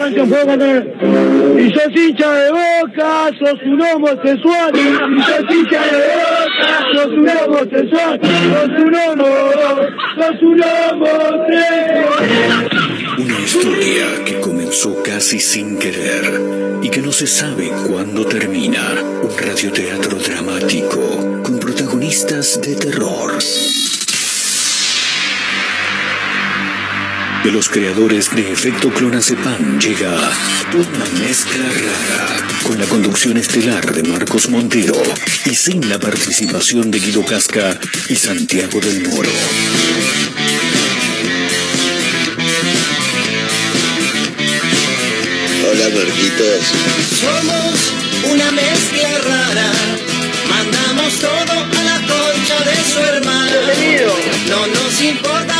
Y sos hincha de boca, sos un homosexual. Y sos hincha de boca, sos un homosexual. Sos un homo, sos un homosexual. Una historia que comenzó casi sin querer y que no se sabe cuándo termina. Un radioteatro dramático con protagonistas de terror. De los creadores de Efecto Clonazepam llega una mezcla rara con la conducción estelar de Marcos Montero y sin la participación de Guido Casca y Santiago del Moro. Hola, Marquitos. Somos una mezcla rara. Mandamos todo a la concha de su hermana. No nos importan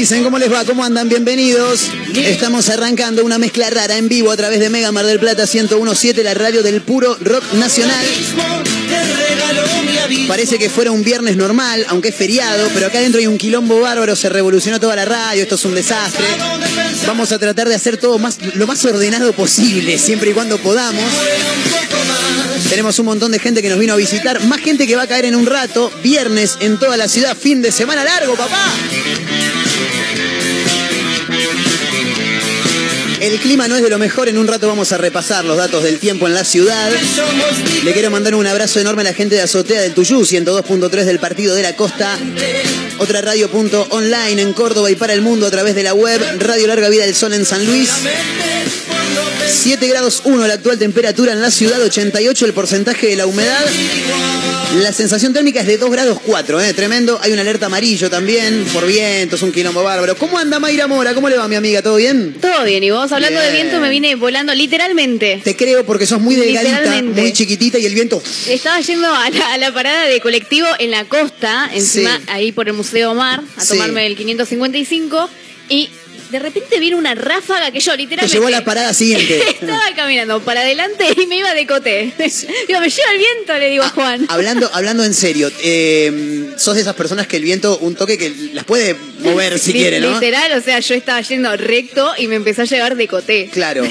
dicen? ¿Cómo les va? ¿Cómo andan? Bienvenidos. Estamos arrancando una mezcla rara en vivo a través de Mega Mar del Plata 1017, la radio del puro rock nacional. Parece que fuera un viernes normal, aunque es feriado, pero acá adentro hay un quilombo bárbaro, se revolucionó toda la radio, esto es un desastre. Vamos a tratar de hacer todo más, lo más ordenado posible, siempre y cuando podamos. Tenemos un montón de gente que nos vino a visitar, más gente que va a caer en un rato, viernes en toda la ciudad, fin de semana largo, papá. El clima no es de lo mejor, en un rato vamos a repasar los datos del tiempo en la ciudad. Le quiero mandar un abrazo enorme a la gente de Azotea del Tuyú, 102.3 del Partido de la Costa. Otra radio.online en Córdoba y para el mundo a través de la web. Radio Larga Vida del Sol en San Luis. 7 grados 1 la actual temperatura en la ciudad, 88 el porcentaje de la humedad. La sensación térmica es de 2 grados 4, ¿eh? tremendo. Hay una alerta amarillo también por vientos, un quilombo bárbaro. ¿Cómo anda Mayra Mora? ¿Cómo le va mi amiga? ¿Todo bien? Todo bien, y vos hablando Bien. de viento me vine volando literalmente. Te creo porque sos muy delgadita, muy chiquitita y el viento... Estaba yendo a la, a la parada de colectivo en la costa, encima Sí. ahí por el Museo Mar, a Sí. tomarme el 555 y de repente viene una ráfaga que yo Te literalmente llevó a la parada siguiente. estaba caminando para adelante y me iba de cote. Digo, me lleva el viento, le digo a Juan. Hablando, hablando en serio, eh, sos de esas personas que el viento, un toque que las puede mover si quiere, ¿no? Literal, o sea, yo estaba yendo recto y me empezó a llevar de coté. Claro,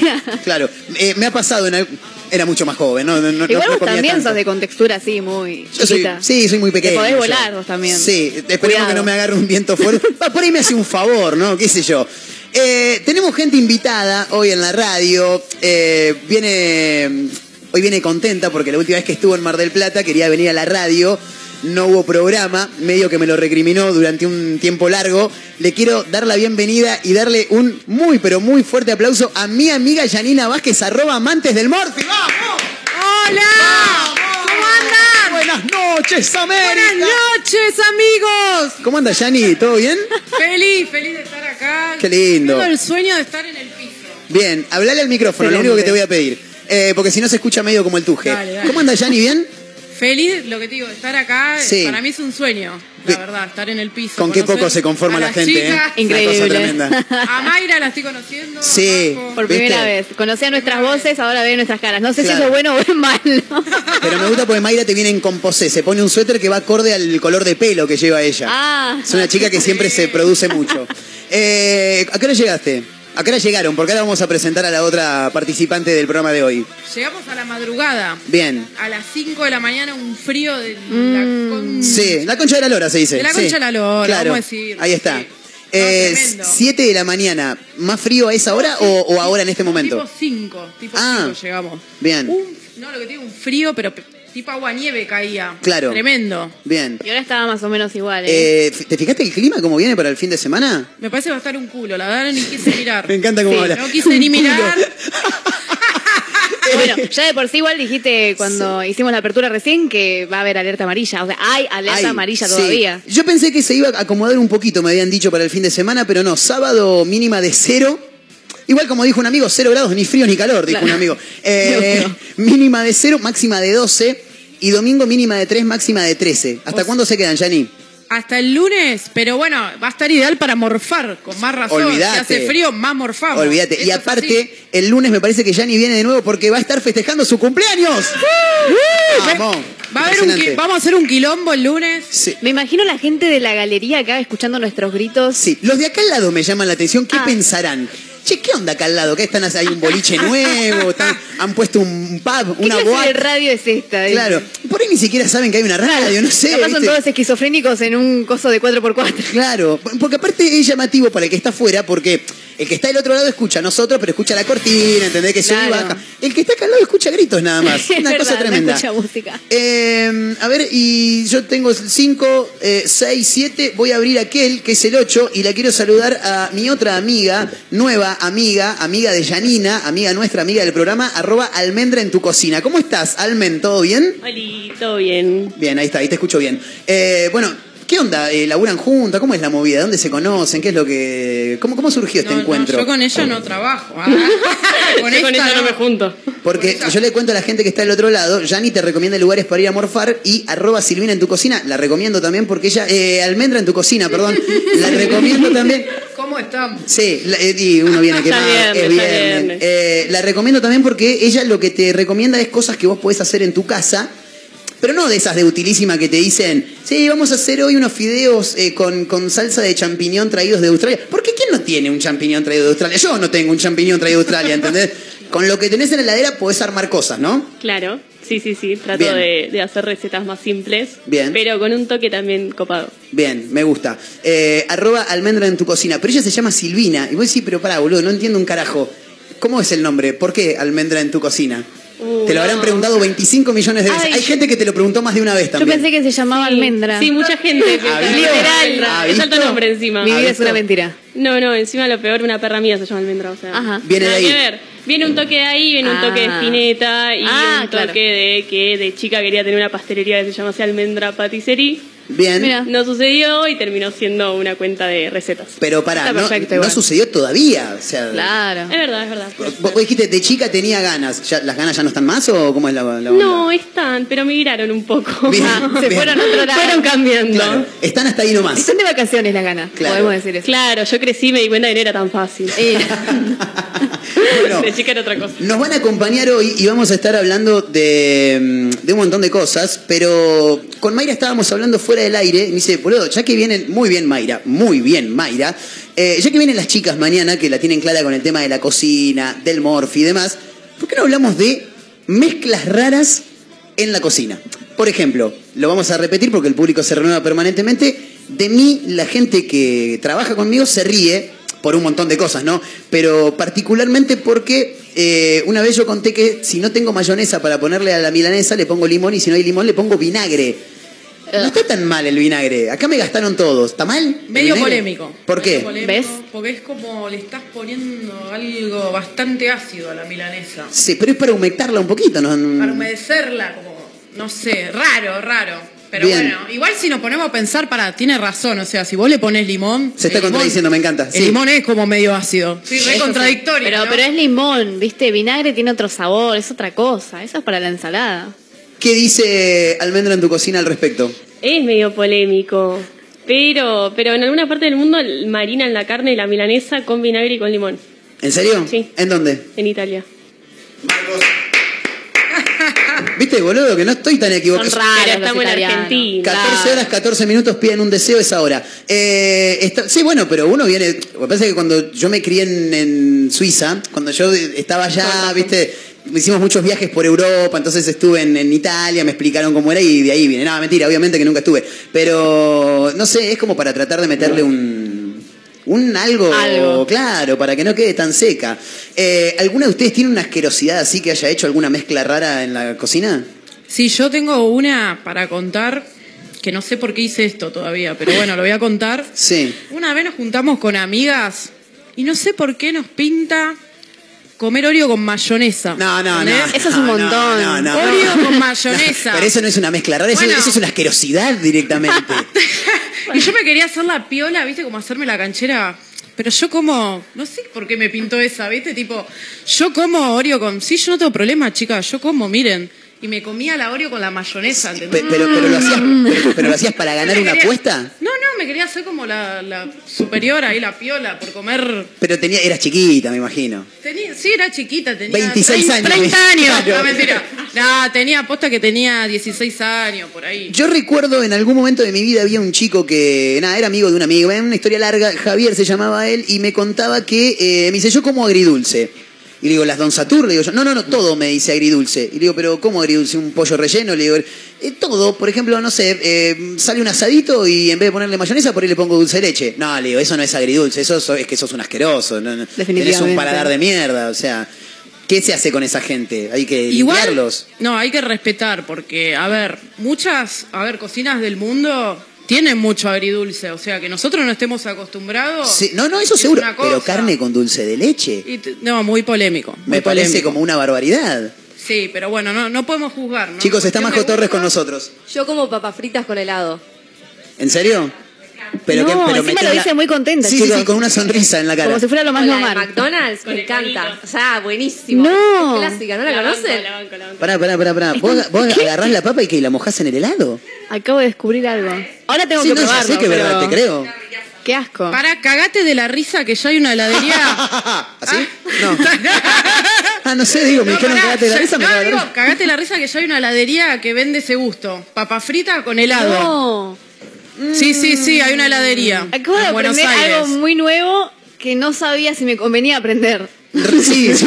claro. Eh, me ha pasado en al- Era mucho más joven, ¿no? no, no- Igual no vos también tanto. sos de contextura así, muy Yo soy, chiquita. sí, soy muy pequeño. Te podés volar vos también. Sí, esperemos Cuidado. que no me agarre un viento fuerte. Por ahí me hace un favor, ¿no? ¿Qué sé yo? Eh, tenemos gente invitada hoy en la radio. Eh, viene. Hoy viene contenta porque la última vez que estuvo en Mar del Plata quería venir a la radio. No hubo programa, medio que me lo recriminó durante un tiempo largo. Le quiero dar la bienvenida y darle un muy, pero muy fuerte aplauso a mi amiga Janina Vázquez, arroba amantes del. ¡Vamos! ¡Hola! ¿Cómo andan? Buenas noches, América. Buenas noches, amigos. ¿Cómo anda, Yani? ¿Todo bien? Feliz, feliz de estar acá. Qué lindo. Tengo el sueño de estar en el piso. Bien, hablale al micrófono, lo único que te voy a pedir. Eh, porque si no se escucha medio como el tuje. Dale, dale. ¿Cómo anda, Yanni? ¿Bien? Feliz, lo que te digo, estar acá, Sí. para mí es un sueño, la verdad, estar en el piso. Con qué poco se conforma a la gente, chicas. ¿eh? Una Increíble. cosa tremenda. A Mayra la estoy conociendo. Sí. Marco. Por ¿Viste? primera vez. Conocía nuestras voces, ahora ve nuestras caras. No sé si eso es bueno o es malo. Pero me gusta porque Mayra te viene en composé. Se pone un suéter que va acorde al color de pelo que lleva ella. Ah. Es una chica que siempre se produce mucho. Eh, ¿A qué hora llegaste? ¿A qué hora llegaron? Porque ahora vamos a presentar a la otra participante del programa de hoy. Llegamos a la madrugada. Bien. A las 5 de la mañana, un frío de Mm. la con... Sí, la concha de la lora se dice. De la Sí. concha de la lora, Claro. vamos a decir. Ahí está. Sí. Eh, No, tremendo. 7 de la mañana, ¿más frío a esa hora o, o ahora en este momento? Tipo 5, tipo Ah. 5 llegamos. Bien. Un- no, lo que te digo, un frío, pero pe- tipo agua nieve caía. Claro. Tremendo. Bien. Y ahora estaba más o menos igual, ¿eh? Eh, ¿Te fijaste el clima cómo viene para el fin de semana? Me parece que va a estar un culo, la verdad ni quise mirar. Me encanta cómo Sí, habla. No quise ni culo. mirar. Bueno, ya de por sí igual dijiste cuando hicimos la apertura recién que va a haber alerta amarilla. O sea, hay alerta Ay, amarilla sí. todavía. Yo pensé que se iba a acomodar un poquito, me habían dicho para el fin de semana, pero no. Sábado mínima de cero. Igual como dijo un amigo, cero grados, ni frío ni calor, dijo Claro. un amigo. Eh, mínima de cero, máxima de 12. Y domingo mínima de 3, máxima de 13. ¿Hasta O cuándo se quedan, Yani? Hasta el lunes, pero bueno, va a estar ideal para morfar, con más razón. Olvídate. Si hace frío, más morfamos. Olvídate. Y aparte, el lunes me parece que Yani viene de nuevo porque va a estar festejando su cumpleaños. Vamos. Va a haber un vamos a hacer un quilombo el lunes. Sí. Me imagino la gente de la galería acá escuchando nuestros gritos. Sí, los de acá al lado me llaman la atención. ¿Qué Ah. pensarán? Che, ¿qué onda acá al lado? ¿Qué están hay un boliche nuevo? Están- han puesto un pub, ¿Qué una clase de radio es esta? Claro. Por ahí ni siquiera saben que hay una radio, no sé. Capaz son todos esquizofrénicos en un coso de 4x4. Claro, porque aparte es llamativo para el que está afuera, porque el que está del otro lado escucha a nosotros, pero escucha la cortina, ¿entendés? Que sube y Claro. baja. El que está acá al lado escucha gritos nada más. Es Una cosa verdad, no tremenda. escucha música. Eh, a ver, y yo tengo 5, 6, 7. Voy a abrir aquel, que es el 8, y la quiero saludar a mi otra amiga, nueva amiga, amiga de Janina, amiga nuestra, amiga del programa, arroba almendra en tu cocina. ¿Cómo estás, Almen? ¿Todo bien? Oli, todo bien. Bien, ahí está, ahí te escucho bien. Eh, bueno, ¿qué onda? Eh, ¿Laburan juntas? ¿Cómo es la movida? ¿Dónde se conocen? ¿Qué es lo que. ¿Cómo, cómo surgió este No, no, encuentro? yo con ella no trabajo. ah. con, Yo con esta ella no me junto. Porque Con yo le cuento a la gente que está del otro lado, Yani te recomienda lugares para ir a morfar y arroba Silvina en tu cocina, la recomiendo también porque ella, eh, almendra en tu cocina, perdón, la recomiendo también. ¿Cómo estamos? Sí, la- eh, y uno viene que Ya viernes, es viernes. Eh, la recomiendo también porque ella lo que te recomienda es cosas que vos podés hacer en tu casa. Pero no de esas de utilísima que te dicen, sí, vamos a hacer hoy unos fideos eh, con, con salsa de champiñón traídos de Australia. Porque ¿quién no tiene un champiñón traído de Australia? Yo no tengo un champiñón traído de Australia, ¿entendés? Con lo que tenés en la heladera podés armar cosas, ¿no? Claro, sí, sí, sí. Trato de, de hacer recetas más simples. Bien. Pero con un toque también copado. Bien, me gusta. Eh, arroba almendra en tu cocina. Pero ella se llama Silvina. Y vos decís, pero pará, boludo, no entiendo un carajo. ¿Cómo es el nombre? ¿Por qué almendra en tu cocina? Uh, te lo habrán preguntado 25 millones de veces. Ay, Hay yo- gente que te lo preguntó más de una vez Yo también. pensé que se llamaba Sí, almendra. Sí, mucha gente. Literal. ¿Ha Es alto nombre encima. Mi ¿Ha vida es una mentira. No, no, encima lo peor, una perra mía se llama almendra. O sea, Ajá. Viene de ahí. que ver. Viene un toque de ahí, viene un toque de Ah. espineta y Ah, un toque claro. de que de chica quería tener una pastelería que se llamase Almendra Patisserie. Bien. Mira. No sucedió y terminó siendo una cuenta de recetas. Pero pará, Está no, perfecto no igual. sucedió todavía. O sea, Claro. Es verdad, es verdad. vos, vos dijiste, de chica tenía ganas. ¿Ya, ¿Las ganas ya no están más o cómo es la, la onda? No, están, pero migraron un poco. Bien, Ah, se bien. fueron a otro lado. Fueron cambiando. Claro, están hasta ahí nomás. Están de vacaciones las ganas, Claro. podemos decir eso. Claro, yo crecí y me di cuenta que no era tan fácil. Bueno, De chica era otra cosa. Nos van a acompañar hoy y vamos a estar hablando de, mm, de un montón de cosas, pero con Mayra estábamos hablando fuera del aire. Me dice, boludo, ya que vienen, muy bien Mayra, muy bien Mayra, eh, ya que vienen las chicas mañana, que la tienen clara con el tema de la cocina, del morfi y demás, ¿por qué no hablamos de mezclas raras en la cocina? Por ejemplo, lo vamos a repetir porque el público se renueva permanentemente. De mí, la gente que trabaja conmigo se ríe por un montón de cosas, ¿no? Pero particularmente porque eh, una vez yo conté que si no tengo mayonesa para ponerle a la milanesa, le pongo limón y si no hay limón, le pongo vinagre. No está tan mal el vinagre. Acá me gastaron todos. ¿Está mal? Medio polémico. ¿Por qué? Polémico, ¿Ves? Porque es como le estás poniendo algo bastante ácido a la milanesa. Sí, pero es para humectarla un poquito, ¿no? Para humedecerla, como, no sé, raro, raro. Pero Bien. bueno, igual si nos ponemos a pensar, para, tiene razón. O sea, si vos le pones limón. Se está contradiciendo, me encanta. El Sí. limón es como medio ácido. Sí, re Eso sí. contradictorio. Pero, ¿no? pero es limón, ¿viste? Vinagre tiene otro sabor, es otra cosa. Eso es para la ensalada. ¿Qué dice Almendra en tu cocina al respecto? Es medio polémico. Pero, pero en alguna parte del mundo marinan la carne y la milanesa con vinagre y con limón. ¿En serio? Sí. ¿En dónde? En Italia. ¿Viste, boludo? Que no estoy tan equivocado. Son raros estamos en. Argentina. 14 horas, 14 minutos, piden un deseo esa hora. Eh, está- sí, bueno, pero uno viene. Lo que pasa es que cuando yo me crié en, en Suiza, cuando yo estaba allá, viste, hicimos muchos viajes por Europa, entonces estuve en, en Italia, me explicaron cómo era y de ahí viene. Nada, mentira, obviamente que nunca estuve. Pero no sé, es como para tratar de meterle un. Un algo, Algo. claro, para que no quede tan seca. Eh, ¿Alguna de ustedes tiene una asquerosidad así que haya hecho alguna mezcla rara en la cocina? Sí, yo tengo una para contar, que no sé por qué hice esto todavía, pero bueno, lo voy a contar. Sí. Una vez nos juntamos con amigas y no sé por qué nos pinta comer Oreo con mayonesa. No, no, no. Eso es un no, montón. no, no. Oreo con mayonesa. Pero eso no es una mezcla rara, eso, Bueno. eso es una asquerosidad directamente. y yo me quería hacer la piola, ¿viste? Como hacerme la canchera. Pero yo como, no sé por qué me pintó esa, ¿viste? Tipo, yo como Oreo con... Sí, yo no tengo problema, chicas, yo como, miren. Y me comía la Oreo con la mayonesa, ¿entendés? Pe- pero, pero, lo hacías, pero, pero lo hacías para ganar una quería- apuesta. No, no, me quería hacer como la, la superior ahí, la piola, por comer... Pero tenía, eras chiquita, me imagino. Tenía, sí, era chiquita, tenía 26 30, años. 30 años. Claro. No, mentira. No, tenía aposta que tenía 16 años, por ahí. Yo recuerdo en algún momento de mi vida había un chico que, nada, era amigo de un amigo, una historia larga, Javier se llamaba él, y me contaba que, eh, me dice, yo como agridulce. Y le digo, ¿las Don Satur? Le digo yo, no, no, no, todo me dice agridulce. Y le digo, ¿pero cómo agridulce? ¿Un pollo relleno? Le digo, "Eh, todo, por ejemplo, no sé, eh, sale un asadito y en vez de ponerle mayonesa, por ahí le pongo dulce de leche. No, le digo, eso no es agridulce, eso so- es que sos un asqueroso. No, no. Tenés un paladar de mierda, o sea, ¿qué se hace con esa gente? Hay que Igual, limpiarlos. no, hay que respetar, porque, a ver, muchas, a ver, cocinas del mundo tienen mucho agridulce, o sea, que nosotros no estemos acostumbrados. Sí, no, no, eso es seguro, una pero carne con dulce de leche. Y no, muy polémico. muy Me parece polémico. como una barbaridad. Sí, pero bueno, no, no podemos juzgar, ¿no? Chicos, está Majo Torres con nosotros. Yo como papas fritas con helado. ¿En serio? Pero No, que, pero encima lo la- dice muy contenta, Sí, sí, chicos. sí, con una sonrisa en la cara. Como si fuera lo más de normal. McDonald's, Con me encanta. O sea, buenísimo. No. Es clásica, ¿no la, conocen? la banco, banco. Pará, pará, pará, pará. ¿Vos, vos agarrás la papa y que la mojás en el helado? Acabo de descubrir algo. Ahora tengo sí, que no, probarlo. sé que es verdad, pero- te creo. Qué asco. Para, cagate de la risa que ya hay una heladería. ¿Así? No. Ah, no sé, digo, me No, dijeron pará, cagate de la risa, me no, de la digo, cagate la risa que ya hay una heladería que vende ese gusto. Papa frita con helado. No. Sí, sí, sí, hay una heladería. Acabo de en Buenos aprender Aires. algo muy nuevo que no sabía si me convenía aprender. Sí, sí,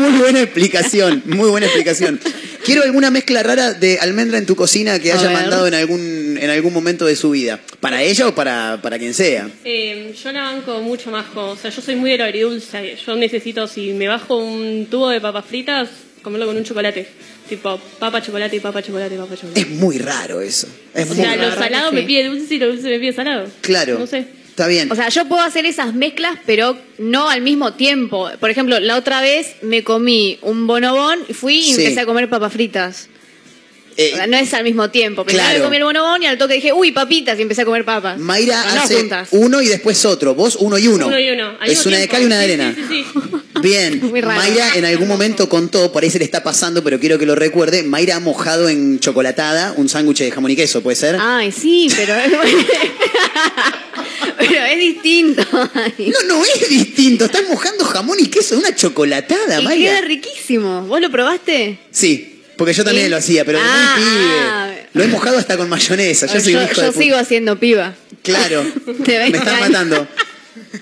muy buena explicación, muy buena explicación. Quiero alguna mezcla rara de almendra en tu cocina que haya mandado en algún, en algún momento de su vida. ¿Para ella o para, para quien sea? Eh, yo la banco mucho más. O sea, yo soy muy de lo agridulce. Yo necesito, si me bajo un tubo de papas fritas, comerlo con un chocolate. Tipo, papa, chocolate y papa, chocolate, papa, chocolate. Es muy raro eso. Es O muy sea, lo salado sí. me pide dulce y lo dulce me pide salado. Claro. No sé. Está bien. O sea, yo puedo hacer esas mezclas, pero no al mismo tiempo. Por ejemplo, la otra vez me comí un bonobón y fui y Sí. empecé a comer papas fritas. Eh, O sea, no es al mismo tiempo. Primero claro. comí el bonobón y al toque dije, uy, papitas, y empecé a comer papas. Mayra no hace juntas. uno y después otro. Vos uno y uno. Uno y uno. al Es una de cal y una de arena. Sí, sí, sí. Bien. Muy raro. Mayra en algún momento contó, por ahí se le está pasando, pero quiero que lo recuerde. Mayra ha mojado en chocolatada un sándwich de jamón y queso, ¿puede ser? Ay, sí, pero pero es distinto. No, no es distinto. Estás mojando jamón y queso en una chocolatada, y Mayra. queda riquísimo. ¿Vos lo probaste? Sí, porque yo también lo hacía, pero muy Ah, pibe. ah. Lo he mojado hasta con mayonesa. Yo soy un hijo de yo puta. sigo haciendo piba. Claro. Me 20 están matando.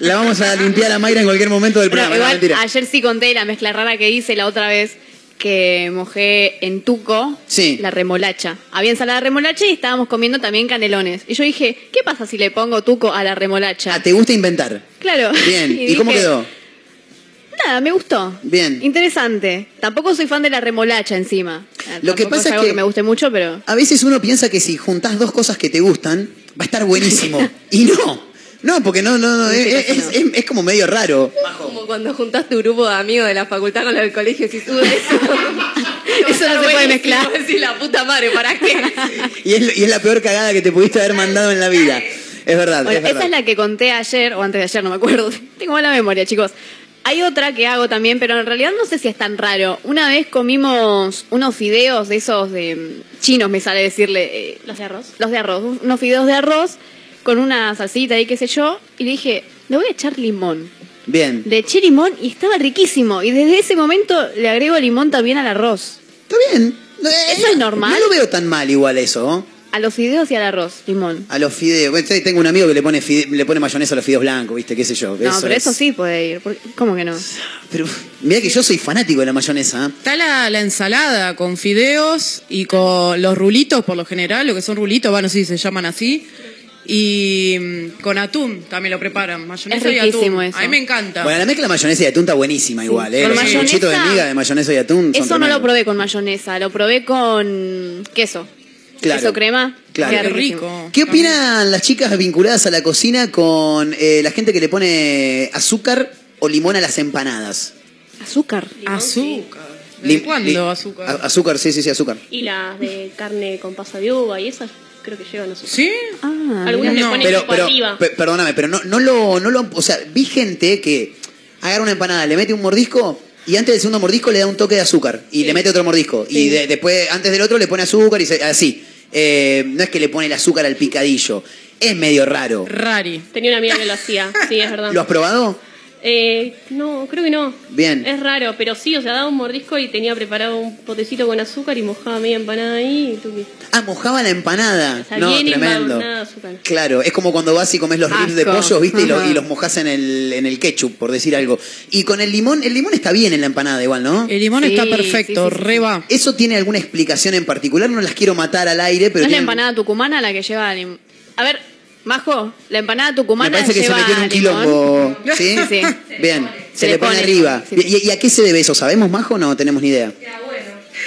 La vamos a limpiar a Mayra en cualquier momento del programa. igual, ayer sí conté la mezcla rara que hice la otra vez que mojé en tuco Sí. la remolacha. Había ensalada de remolacha y estábamos comiendo también canelones. Y yo dije, ¿qué pasa si le pongo tuco a la remolacha? Ah, ¿te gusta inventar? Claro. Bien. ¿Y, cómo dije, quedó? Nada, me gustó. Bien. Interesante. Tampoco soy fan de la remolacha encima. Eh, Lo que pasa es algo que- que me guste mucho, pero A veces uno piensa que si juntás dos cosas que te gustan, va a estar buenísimo. y no. No, porque no, no, no, es, es- es- es como medio raro. Como cuando juntas tu grupo de amigos de la facultad con los del colegio y si sube eso. Eso no se puede mezclar. Decir la puta madre, ¿para qué? Y es, y es la peor cagada que te pudiste haber mandado en la vida. Es verdad, Bueno, es verdad. esa es la que conté ayer, o antes de ayer, no me acuerdo. Tengo mala memoria, chicos. Hay otra que hago también, pero en realidad no sé si es tan raro. Una vez comimos unos fideos de esos de mm, chinos, me sale decirle. eh, Los de arroz. los de arroz, unos fideos de arroz con una salsita y qué sé yo. Y le dije, le voy a echar limón. Bien. Le eché limón y estaba riquísimo. Y desde ese momento le agrego limón también al arroz. Está bien. Eh, ¿Eso es normal? No lo veo tan mal igual eso, ¿no? A los fideos y al arroz, limón. A los fideos. Bueno, tengo un amigo que le pone, fide- le pone mayonesa a los fideos blancos, ¿viste? ¿Qué sé yo? No, pero es- eso sí puede ir. ¿Por- ¿Cómo que no? Pero mira que yo soy fanático de la mayonesa. ¿eh? Está la, la ensalada con fideos y con los rulitos, por lo general, lo que son rulitos, bueno, sí, se llaman así. Y mm, con atún también lo preparan, mayonesa Es y atún. eso. A mí me encanta. Bueno, la mezcla de mayonesa y atún está buenísima igual, ¿eh? Con Los sanguchitos de mayonesa- miga de mayonesa y atún son Eso no lo probé con mayonesa, lo probé con queso. Claro. Queso crema. Claro. queda Qué rico. ¿Qué opinan las chicas vinculadas a la cocina con eh, la gente que le pone azúcar o limón a las empanadas? Azúcar. Azúcar. ¿De cuándo azúcar? a- azúcar, sí, sí, sí, azúcar. Y las de carne con pasa de uva y esas creo que llevan azúcar. ¿Sí? Ah, Algunas le ponen Pero, tipo pero, arriba. pe- perdóname, pero no, no lo, no lo, o sea, vi gente que agarra una empanada, le mete un mordisco y antes del segundo mordisco le da un toque de azúcar y le mete otro mordisco y de- después, antes del otro le pone azúcar y se- así. Eh, no es que le pone el azúcar al picadillo, es medio raro. Rari. Tenía una amiga que lo hacía, sí, es verdad. ¿Lo has probado? Eh, no, creo que no. Bien. Es raro, pero sí, o sea, daba un mordisco y tenía preparado un potecito con azúcar y mojaba media empanada ahí y. Ah, mojaba la empanada. O sea, no, bien tremendo. azúcar. Claro, es como cuando vas y comes los ribs de pollo, ¿viste? Y, lo- Ajá. y los mojas en el, en el ketchup, por decir algo. Y con el limón, el limón está bien en la empanada igual, ¿no? El limón Sí, está perfecto, sí, sí. re va. ¿Eso tiene alguna explicación en particular? No las quiero matar al aire, pero ¿No es la empanada tucumana la que lleva lim- A ver, Majo, la empanada Me tucumana parece que se lleva metió en un quilombo. ¿Sí? Sí. Bien. Se, Se le le pone pone arriba. sí. ¿Y, y a qué se debe eso? ¿Sabemos, Majo? No tenemos ni idea.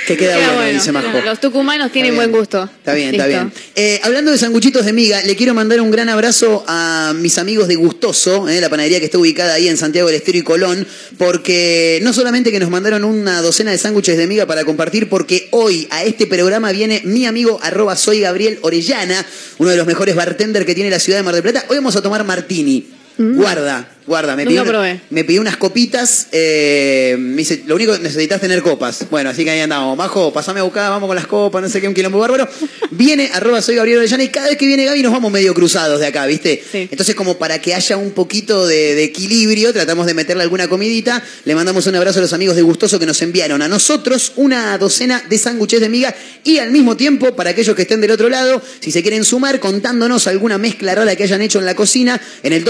Que queda, Queda bueno, bueno. dice Majo. Los tucumanos tienen buen gusto. Está bien, está bien. Eh, hablando de sanguchitos de miga, le quiero mandar un gran abrazo a mis amigos de Gustoso, eh, la panadería que está ubicada ahí en Santiago del Estero y Colón, porque no solamente que nos mandaron una docena de sándwiches de miga para compartir, porque hoy a este programa viene mi amigo arroba soy Gabriel Orellana, uno de los mejores bartenders que tiene la ciudad de Mar del Plata. Hoy vamos a tomar martini. Guarda, guarda, me pidió, probé. me pidió unas copitas, eh, me dice, lo único que necesitas es tener copas. Bueno, así que ahí andamos. Majo, pasame a buscar, vamos con las copas, no sé qué, un quilombo bárbaro. Viene, arroba soy Gabriel Orellana, y cada vez que viene Gaby nos vamos medio cruzados de acá, ¿viste? Sí. Entonces, como para que haya un poquito de, de equilibrio, tratamos de meterle alguna comidita. Le mandamos un abrazo a los amigos de Gustoso que nos enviaron a nosotros una docena de sándwiches de miga y al mismo tiempo, para aquellos que estén del otro lado, si se quieren sumar, contándonos alguna mezcla rara que hayan hecho en la cocina, en el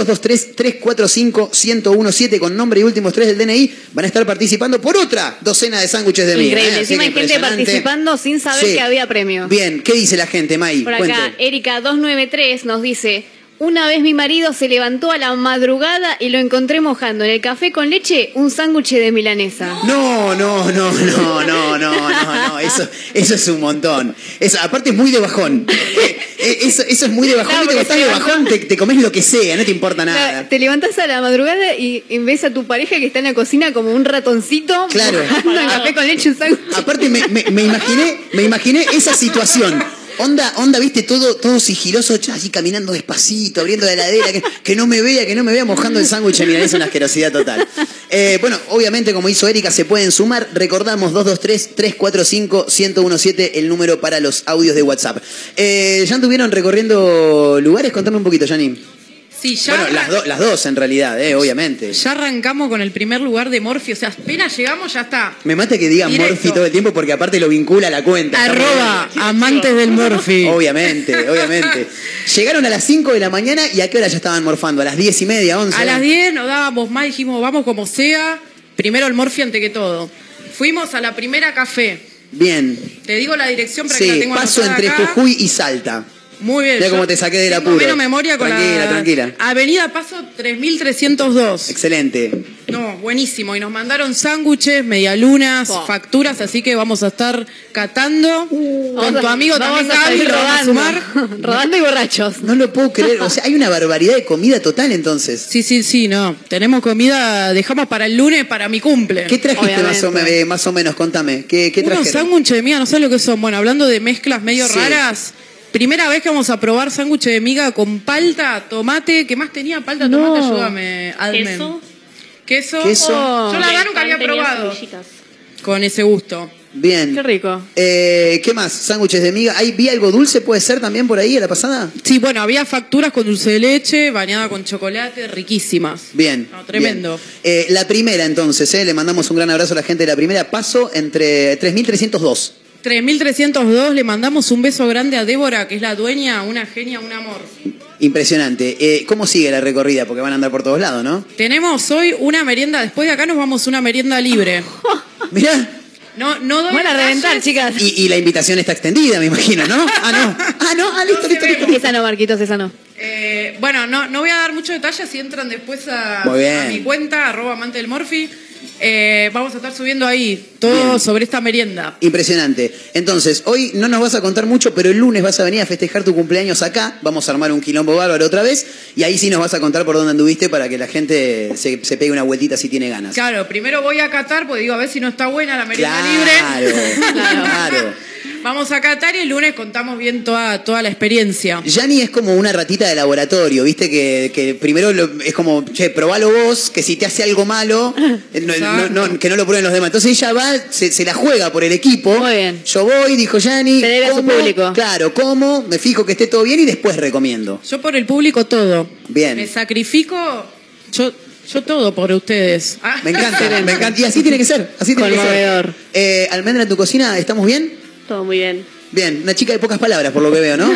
223-345-1017 con nombre y últimos tres del DNI, van a estar participando por otra docena de sándwiches de miga. Increíble. ¿eh? Encima hay gente participando sin saber Sí. que había premio. Bien, ¿qué dice la gente, May? Por Cuente. acá, Erika 293 nos dice. Una vez mi marido se levantó a la madrugada y lo encontré mojando en el café con leche un sándwich de milanesa. No, no, no, no, no, no, no, no, eso, eso es un montón. Eso, aparte es muy de bajón. Eh, eh, Eso, eso es muy de bajón. Claro, cuando estás de bajón te, te comes lo que sea, no te importa nada. Te levantás a la madrugada y, y ves a tu pareja que está en la cocina como un ratoncito Claro. mojando en café con leche un sándwich. Aparte me, me- me imaginé, me imaginé esa situación. Onda, onda, viste, todo, todo sigiloso, así caminando despacito, abriendo la heladera, que, que no me vea, que no me vea mojando el sándwich de milanesa, una asquerosidad total. Eh, bueno, obviamente, como hizo Erika, se pueden sumar. Recordamos 223-345-1017, el número para los audios de WhatsApp. Eh, ¿Ya anduvieron recorriendo lugares? Contame un poquito, Janine. Sí, ya, Bueno, las, do- las dos en realidad, eh, obviamente. ya arrancamos con el primer lugar de Morphy. O sea, apenas llegamos, ya está. Me mata que digan. Morphy todo el tiempo porque aparte lo vincula a la cuenta. Arroba amantes del Morphy. Obviamente, obviamente. Llegaron a las 5 de la mañana y a qué hora ya estaban morfando, a las 10 y media, 11. A las 10 nos dábamos más, dijimos, vamos como sea. Primero el Morphy ante que todo. Fuimos a la primera café. Bien. Te digo la dirección para que la Sí, tengo paso entre acá. Jujuy y Salta. Muy bien. Mira yo cómo te saqué del apuro. menos memoria con Tranquila, la... tranquila. Avenida Paso 3302. Excelente. No, buenísimo. Y nos mandaron sándwiches, medialunas, Oh. facturas, así que vamos a estar catando. Con tu amigo Vamos también, a Gaby, salir lo vamos a rodando. sumar. rodando y borrachos. No lo puedo creer. O sea, hay una barbaridad de comida total entonces. Sí, sí, sí, no. Tenemos comida, dejamos para el lunes, para mi cumple. ¿Qué trajiste más o, me- eh, más o menos? Contame. ¿Qué, qué Unos sándwiches de miga, no sé lo que son. Bueno, hablando de mezclas medio Sí. raras. Primera vez que vamos a probar sándwiches de miga con palta, tomate. ¿Qué más tenía? Palta, No. tomate, ayúdame. Admen. Queso. Queso. Queso. Yo la verdad nunca había probado. Con ese gusto. Bien. Qué rico. Eh, ¿Qué más? Sándwiches de miga. ¿Hay, ¿Vi algo dulce? ¿Puede ser también por ahí a la pasada? Sí, bueno, había facturas con dulce de leche, bañada con chocolate, riquísimas. Bien. No, tremendo. bien. Eh, la primera entonces, eh, le mandamos un gran abrazo a la gente de la primera. Paso entre 3.302. 3302, le mandamos un beso grande a Débora, que es la dueña, una genia, un amor. Impresionante. Eh, ¿Cómo sigue la recorrida? Porque van a andar por todos lados, ¿no? Tenemos hoy una merienda, después de acá nos vamos a una merienda libre. Mirá. No, no doy Van a reventar, chicas. Y, y la invitación está extendida, me imagino, ¿no? Ah, no. Ah, no. Ah, listo, No listo, listo. Esa no, Marquitos, esa no. Eh, bueno, no, no voy a dar muchos detalles si entran después a, a mi cuenta, arroba amante del Morphy. Eh, vamos a estar subiendo ahí todo Bien. sobre esta merienda. Impresionante. Entonces, hoy no nos vas a contar mucho, pero el lunes vas a venir a festejar tu cumpleaños acá. Vamos a armar un quilombo bárbaro otra vez. Y ahí sí nos vas a contar por dónde anduviste para que la gente se, se pegue una vueltita si tiene ganas. Claro, primero voy a catar, porque digo, a ver si no está buena la merienda Claro, libre. claro. Vamos a catar y el lunes contamos bien toda, toda la experiencia. Yanni es como una ratita de laboratorio, ¿viste? Que, que primero lo- es como, che, probalo vos, que si te hace algo malo, no- no- no- que no lo prueben los demás. Entonces ella va, se, se la juega por el equipo. Muy bien. Yo voy, dijo Yanni. Se debe a su público. Claro, como, me fijo que esté todo bien y después recomiendo. Yo por el público todo. Bien. Me sacrifico, yo, yo todo por ustedes. Me encanta, me encanta. Y así tiene que ser, así tiene que ser. Conmovedor. Eh, Almendra, en tu cocina, ¿estamos bien? Todo muy bien. Bien, una chica de pocas palabras por lo que veo, ¿no?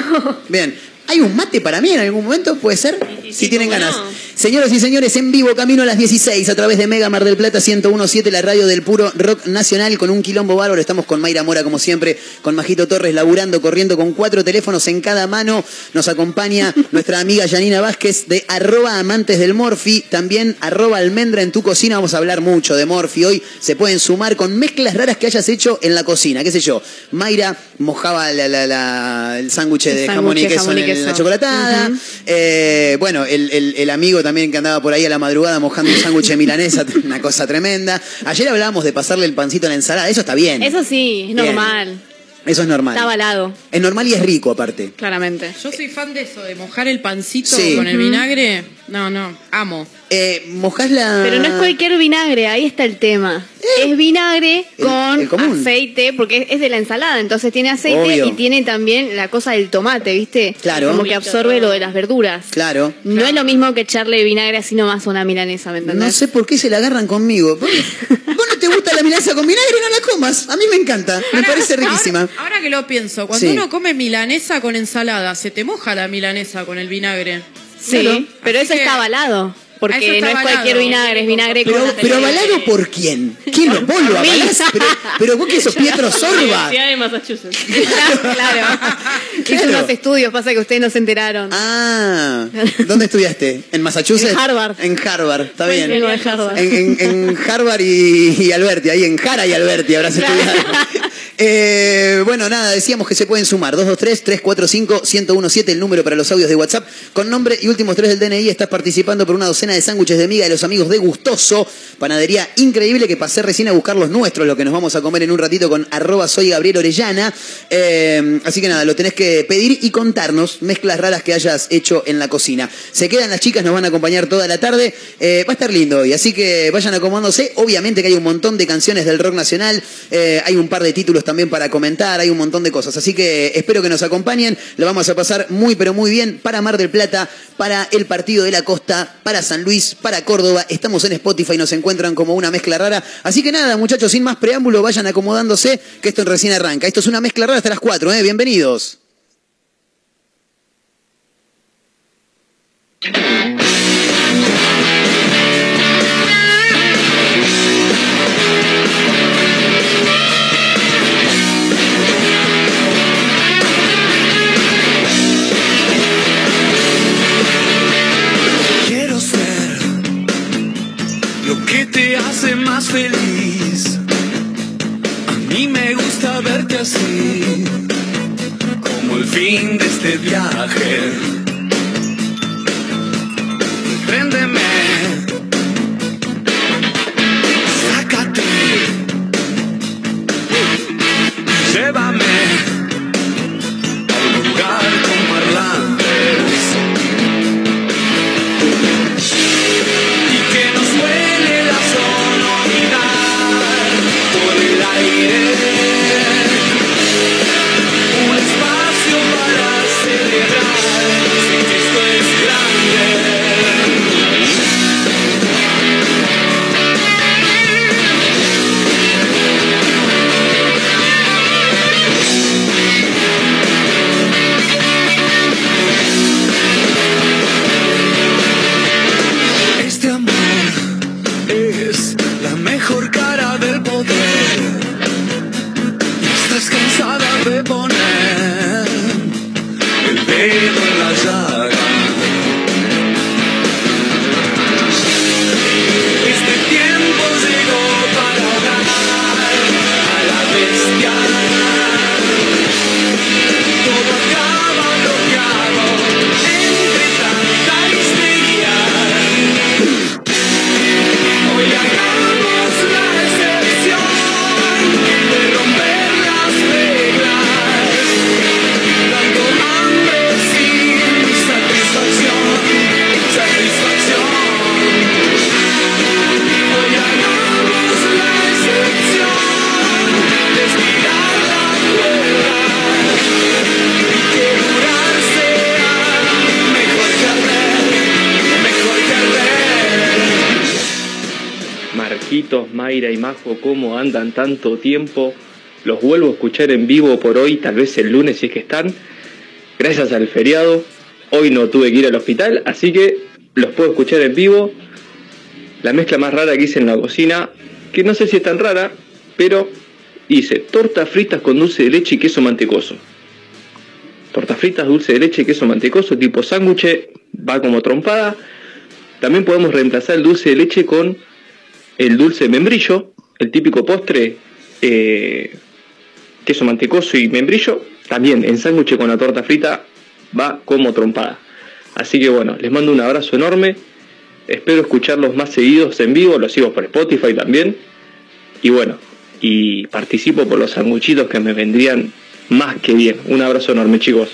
Bien. ¿Hay un mate para mí en algún momento? ¿Puede ser? sí, si sí, tienen cómo ganas. no. Señoras y señores, en vivo, camino a las 16, a través de Mega Mar del Plata 1017, la radio del puro rock nacional, con un quilombo bárbaro. Estamos con Mayra Mora, como siempre, con Majito Torres, laburando, corriendo con cuatro teléfonos en cada mano. Nos acompaña nuestra amiga Janina Vázquez de arroba amantes del Morfi, también arroba almendra en tu cocina. Vamos a hablar mucho de Morfi hoy. Se pueden sumar con mezclas raras que hayas hecho en la cocina. ¿Qué sé yo? Mayra mojaba la- la- la- el sándwich de jamón y queso en, el- queso. la chocolatada. Eh, bueno, el, el- el amigo también que andaba por ahí a la madrugada mojando un sándwich de milanesa, una cosa tremenda. Ayer hablábamos de pasarle el pancito a la ensalada, eso está bien. Eso sí, es Bien. normal. Eso es normal. Está avalado, Es normal y es rico aparte. claramente. Yo soy fan de eso, de mojar el pancito Sí. con el vinagre. No, no, amo. Eh, mojás la... Pero no es cualquier vinagre, ahí está el tema. Es vinagre El- con el común. aceite, porque es- de la ensalada, entonces tiene aceite Obvio. y tiene también la cosa del tomate, ¿viste? Claro. Como que absorbe lo de las verduras. Claro. No es lo mismo que echarle vinagre así nomás a una milanesa, ¿me entendés? No sé por qué se la agarran conmigo. ¿Vos vos no te gusta la milanesa con vinagre? No la comas. A mí me encanta. Me Ahora- parece riquísima. Ahora, ahora que lo pienso, cuando Sí. uno come milanesa con ensalada, se te moja la milanesa con el vinagre. Sí, Claro. pero eso que- está avalado. Porque no es avalado. cualquier vinagre, es vinagre Pero, con pero avalado por quién? ¿Quién lo, vos lo avalás? Pero, pero vos que sos Pietro Sorba. Universidad de Massachusetts. claro. Hice Claro. unos estudios, pasa que ustedes no se enteraron. Ah, ¿dónde estudiaste? ¿En Massachusetts? En Harvard. En Harvard, está bien. En, en- en Harvard y, y Alberti, ahí en Jara y Alberti habrás Claro. estudiado. Eh, bueno, nada, decíamos que se pueden sumar. 223-345-1017, el número para los audios de WhatsApp. Con nombre y últimos tres del DNI estás participando por una docena de sándwiches de miga de los amigos de Gustoso. Panadería increíble que pasé recién a buscar los nuestros, lo que nos vamos a comer en un ratito con arroba soy Gabriel Orellana. Eh, así que nada, lo tenés que pedir y contarnos mezclas raras que hayas hecho en la cocina. Se quedan las chicas, nos van a acompañar toda la tarde. Eh, va a estar lindo hoy, así que vayan acomodándose. Obviamente que hay un montón de canciones del rock nacional, hay un par de títulos también para comentar, hay un montón de cosas. Así que espero que nos acompañen, lo vamos a pasar muy pero muy bien para Mar del Plata, para el Partido de la Costa, para San Luis, para Córdoba. Estamos en Spotify, nos encuentran como una mezcla rara. Así que nada, muchachos, sin más preámbulo, vayan acomodándose, que esto recién arranca. Esto es una mezcla rara hasta las 4, ¿eh? Bienvenidos. te hace más feliz. A mí me gusta verte así, como el fin de este viaje. Préndeme. ¿Cómo andan tanto tiempo? Los vuelvo a escuchar en vivo por hoy, tal vez el lunes si es que están. Gracias al feriado, hoy no tuve que ir al hospital, así que los puedo escuchar en vivo. La mezcla más rara que hice en la cocina, que no sé si es tan rara, pero hice tortas fritas con dulce de leche y queso mantecoso. Tortas fritas, dulce de leche queso mantecoso, tipo sándwich, va como trompada. También podemos reemplazar el dulce de leche con el dulce membrillo, el típico postre, eh, queso mantecoso y membrillo, también en sándwich con la torta frita va como trompada. Así que bueno, les mando un abrazo enorme, espero escucharlos más seguidos en vivo, los sigo por Spotify también, y bueno, y participo por los sanguchitos que me vendrían más que bien. Un abrazo enorme chicos.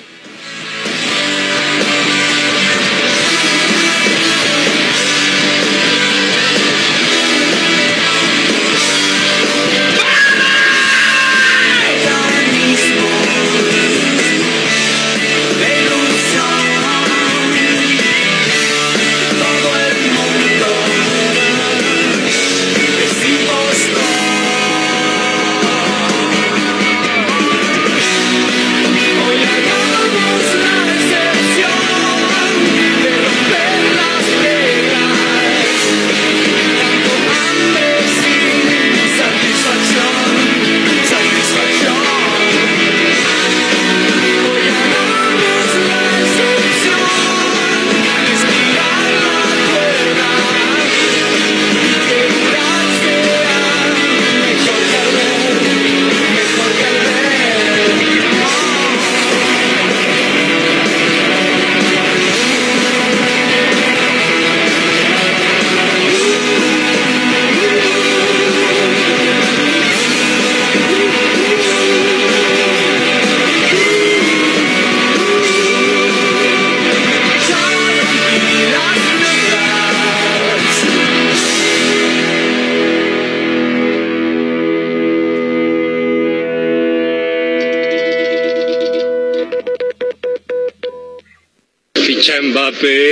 Nothing.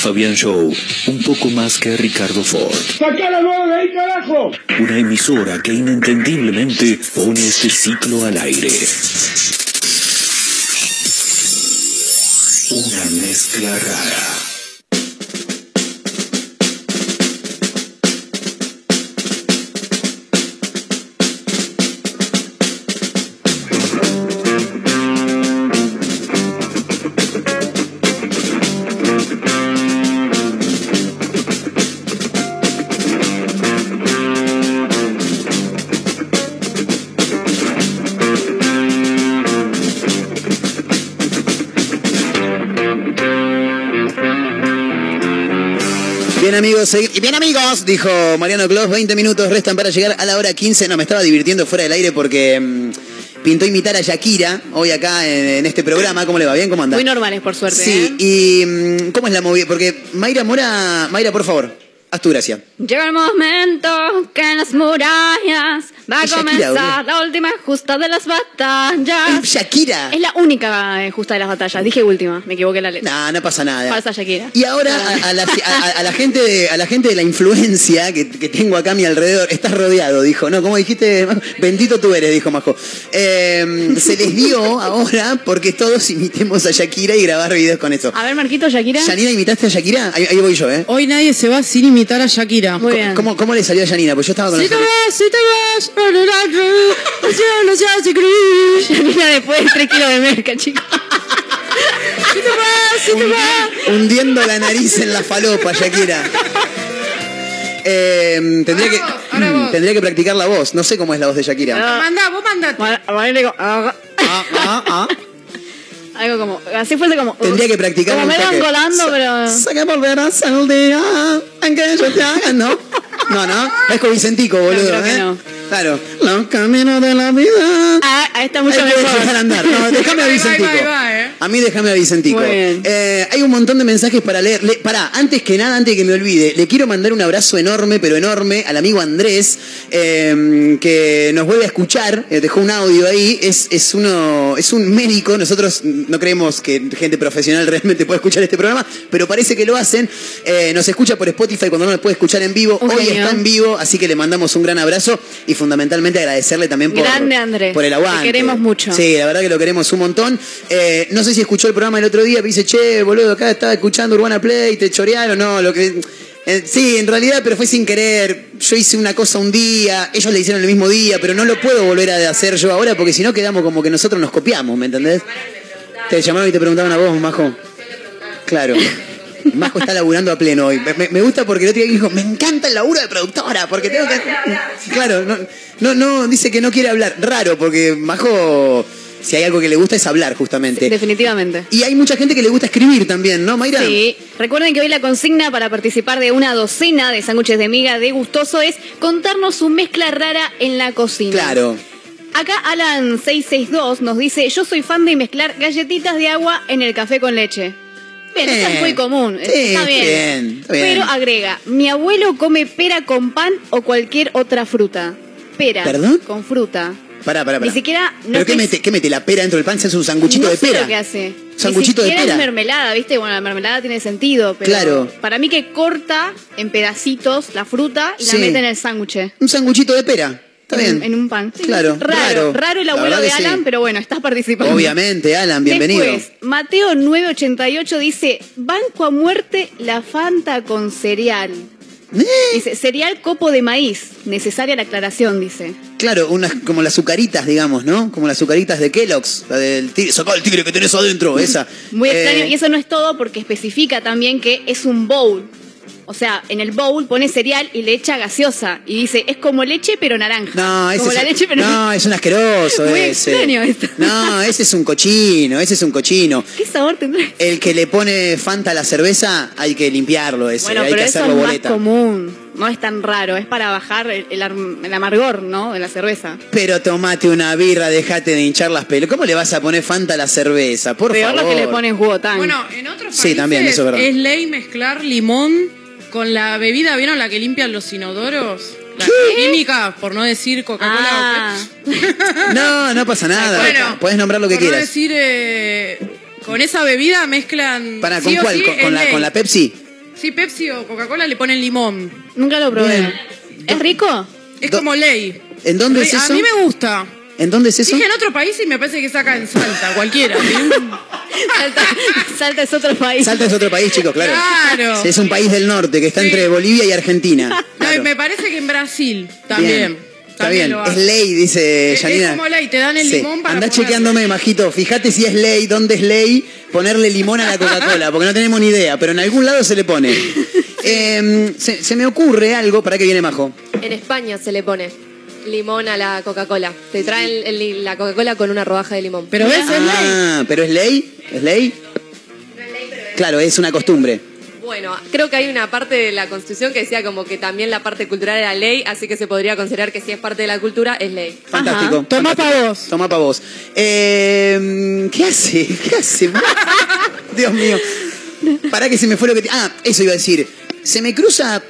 Fabián Show un poco más que Ricardo Ford. ¡Sacá la de ahí, carajo! Una emisora que inentendiblemente pone este ciclo al aire. Una mezcla rara. Amigos, y bien amigos, dijo Mariano Clos, 20 minutos restan para llegar a la hora 15. No, me estaba divirtiendo fuera del aire porque mm, pintó imitar a Shakira hoy acá en, en este programa. ¿Cómo le va? ¿Bien? ¿Cómo anda? Muy normales, por suerte. Sí, ¿eh? y mm, ¿cómo es la movida? Porque Mayra Mora, Mayra, por favor, haz tu gracia. Llega el momento que en las murallas va a Shakira, comenzar la última justa de las batallas. Shakira. Es la única eh, justa de las batallas. Dije última, me equivoqué en la letra. No, no pasa nada. Falsa Shakira. Y ahora a, a la, a- a la gente de, a la gente de la influencia que, que tengo acá a mi alrededor, estás rodeado, dijo. No, ¿cómo dijiste? Majo? Bendito tú eres, dijo Majo. Eh, se les dio ahora porque todos imitemos a Shakira y grabar videos con eso. A ver, Marquito, Shakira. ¿Yanina imitaste a Shakira? Ahí, ahí voy yo, ¿eh? Hoy nadie se va sin imitar a Shakira. Muy bien. ¿Cómo, cómo le salió a Yanina? Pues yo estaba con Si te vas, si te vas, el cielo se hace gris. Shakira después de 3 kilos de merca, chicos. Si te vas, si te vas. hundiendo la nariz en la falopa, Shakira. Eh, tendría, que, Ahora vos, ahora vos. tendría que practicar la voz. No sé cómo es la voz de Shakira. Mandá, vos mandate. Bueno, bueno, digo, ah, Ah, ah, ah. Algo como, así fuese como. Tendría que practicar Como me van toque. colando, pero. Sé que volverás el día en que yo te haga, ¿no? No, no. Es con Vicentico, boludo, creo que ¿eh? no. Claro. Los caminos de la vida. Ah, ahí está mucho Ahí mejor. dejar andar. No, déjame a Vicentico. ahí va, ahí va, ¿eh? A mí déjame a Vicentico. Muy bien. Eh, hay un montón de mensajes para leer. Le- pará, antes que nada, antes de que me olvide, le quiero mandar un abrazo enorme, pero enorme, al amigo Andrés, eh, que nos vuelve a escuchar. dejó un audio ahí. Es, es, uno, es un médico. Nosotros no creemos que gente profesional realmente pueda escuchar este programa, pero parece que lo hacen. Nos escucha por Spotify cuando no nos puede escuchar en vivo. Un Hoy genio. Está en vivo, así que le mandamos un gran abrazo y fundamentalmente agradecerle también por, Grande, Andrés. por el Te aguante. queremos mucho. Sí, la verdad que lo queremos un montón. Eh, no sé si escuchó el programa el otro día, pero dice, che, boludo, acá estaba escuchando Urbana Play, te chorearon, no, lo que... eh, sí, en realidad, pero fue sin querer. Yo hice una cosa un día, ellos le hicieron el mismo día, pero no lo puedo volver a hacer yo ahora porque si no quedamos como que nosotros nos copiamos, ¿me entendés? Te llamaron y te preguntaban a vos, Majo. Claro. Majo está laburando a pleno hoy. Me, me- gusta porque el otro día dijo, me encanta el laburo de productora, porque tengo que... Claro, no, no, no, dice que no quiere hablar. Raro, porque Majo, si hay algo que le gusta es hablar, justamente. Definitivamente. Y hay mucha gente que le gusta escribir también, ¿no, Mayra? Sí, recuerden que hoy la consigna para participar de una docena de sándwiches de miga de gustoso es contarnos su mezcla rara en la cocina. Claro. Acá Alan662 nos dice, yo soy fan de mezclar galletitas de agua en el café con leche. Eso Bien. es muy común, Sí, está bien. bien, está bien. Pero agrega, mi abuelo come pera con pan o cualquier otra fruta. Pera. ¿Perdón? Con fruta. Pará, pará, pará. Ni siquiera... No ¿Pero qué mete? ¿Qué mete? ¿La pera dentro del pan? ¿Se hace un sanguchito no de sé pera? lo que hace. Sanguchito Ni de pera. es mermelada, ¿viste? Bueno, la mermelada tiene sentido, pero Claro. para mí que corta en pedacitos la fruta y Sí. la mete en el sándwich. Un sanguchito de pera. Está en, bien. en un pan. Claro, Raro, raro. raro, el abuelo de sí. Alan, pero bueno, estás participando. Obviamente, Alan, bienvenido. Después, Mateo 988 dice, banco a muerte la Fanta con cereal. ¿Eh? Dice, cereal copo de maíz. Necesaria la aclaración, dice. Claro, unas, como las azucaritas, digamos, ¿no? Como las azucaritas de Kellogg's. La del tigre. Sacá el tigre que tenés adentro, esa. Muy Eh, extraño. Y eso no es todo porque especifica también que es un bowl. O sea, en el bowl pone cereal y le echa gaseosa. Y dice, es como leche pero naranja. No, ese como es, la leche pero no, es un asqueroso Muy ese. extraño esto. No, ese es un cochino, ese es un cochino. ¿Qué sabor tendrá? El que le pone Fanta a la cerveza, hay que limpiarlo ese, Bueno, hay pero que eso hacerlo es más boleta. común. No es tan raro. Es para bajar el, el arm- el amargor, ¿no? De la cerveza. Pero tomate una birra, dejate de hinchar las pelotas. ¿Cómo le vas a poner Fanta a la cerveza? Por Peor favor. lo que le tan. Bueno, en otros Sí, países también, eso es verdad. es ley mezclar limón con la bebida, ¿vieron la que limpian los inodoros? La química, por no decir Coca-Cola Ah, No, no pasa nada. Bueno, Puedes nombrar lo que por no quieras. decir, eh, con esa bebida mezclan. ¿Para con cuál? sí, ¿Con, la, con la Pepsi? Sí, Pepsi o Coca-Cola le ponen limón. nunca lo probé. Bien. ¿Es rico? Es Do- como ley. ¿En dónde es A eso? mí me gusta. ¿En dónde es eso? Dije en otro país y me parece que saca en Salta, cualquiera. Salta, Salta es otro país. Salta es otro país, chicos, claro. Claro. Es un país del norte que está Sí. entre Bolivia y Argentina. No, y Claro. me parece que en Brasil también. Está también bien. Es ley, dice Es- Janina. es como ley, te dan el Sí. limón para Andá ponerle. chequeándome, majito. Fíjate si es ley, dónde es ley ponerle limón a la Coca-Cola, porque no tenemos ni idea, pero en algún lado se le pone. Eh, se, se me ocurre algo, para que viene Majo. En España se le pone limón a la Coca-Cola. Te traen el- la Coca-Cola con una rodaja de limón. Pero ves, es ley. Ah, pero es ley, es ley. Claro, es una costumbre. Bueno, creo que hay una parte de la Constitución que decía como que también la parte cultural era ley, así que se podría considerar que si es parte de la cultura, es ley. Fantástico. Toma fantástico. pa' vos. Toma pa' vos. Eh, ¿Qué hace? ¿Qué hace? Dios mío. Para que se me fue lo que... te- Ah, eso iba a decir. Se me cruza...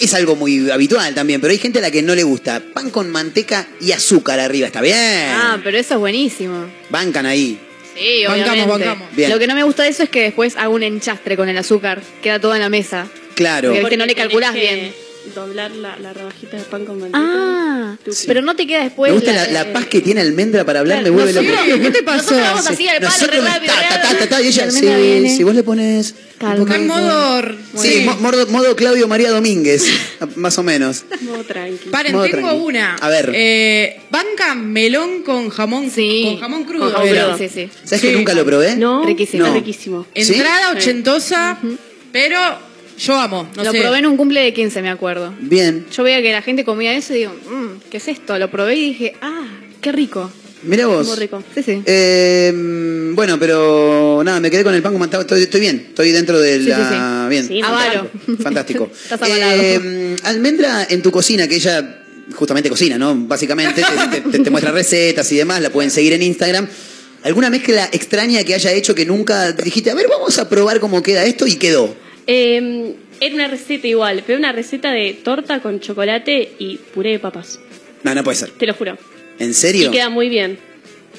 Es algo muy habitual también, pero hay gente a la que no le gusta. Pan con manteca y azúcar arriba. Está bien. Ah, pero eso es buenísimo. Bancan ahí. Sí, Bancamos, obviamente. bancamos. Bien. Lo que no me gusta de eso es que después hago un enchastre con el azúcar. Queda todo en la mesa. Claro. Porque- Porque no le calculás que bien. Doblar la, la rebajita de pan con manteca. Ah, Sí. pero no te queda después. me gusta la, la paz que tiene Almendra para hablar, me vuelve loco. ¿Qué te pasó? Nosotros vamos así al palo, re Nosotros me- rápido. ta, re ta, ta, rápido. ta, ta, y ella, sí, si vos le pones... Calma. en modo. Sí, Sí. mo- modo, modo Claudio María Domínguez, más o menos. No, tranqui. Paren, Modo tengo tranqui. una. A ver. Eh, banca melón con jamón, Sí. con jamón crudo. Con jamón sí, sí. ¿Sabes Sí. que nunca lo probé? No, Riquísimo. riquísimo. Entrada ochentosa, pero yo amo. No lo sé. probé en un cumple de 15, me acuerdo. Bien. Yo veía que la gente comía eso y digo, mmm, ¿qué es esto? Lo probé y dije, ah, qué rico. Mira vos. Muy rico. Sí, sí. Eh, bueno, pero nada, me quedé con el pan manteca. Estoy, estoy bien, estoy dentro de Sí, la. sí, Bien. Sí, Avaro. Fantástico. Estás avalado. Eh, Almendra, en tu cocina, que ella justamente cocina, ¿no? Básicamente, te, te- te muestra recetas y demás, la pueden seguir en Instagram. ¿Alguna mezcla extraña que haya hecho que nunca dijiste, a ver, vamos a probar cómo queda esto y quedó? Eh, era una receta igual, pero una receta de torta con chocolate y puré de papas. No, no puede ser. Te lo juro. ¿En serio? Y queda muy bien.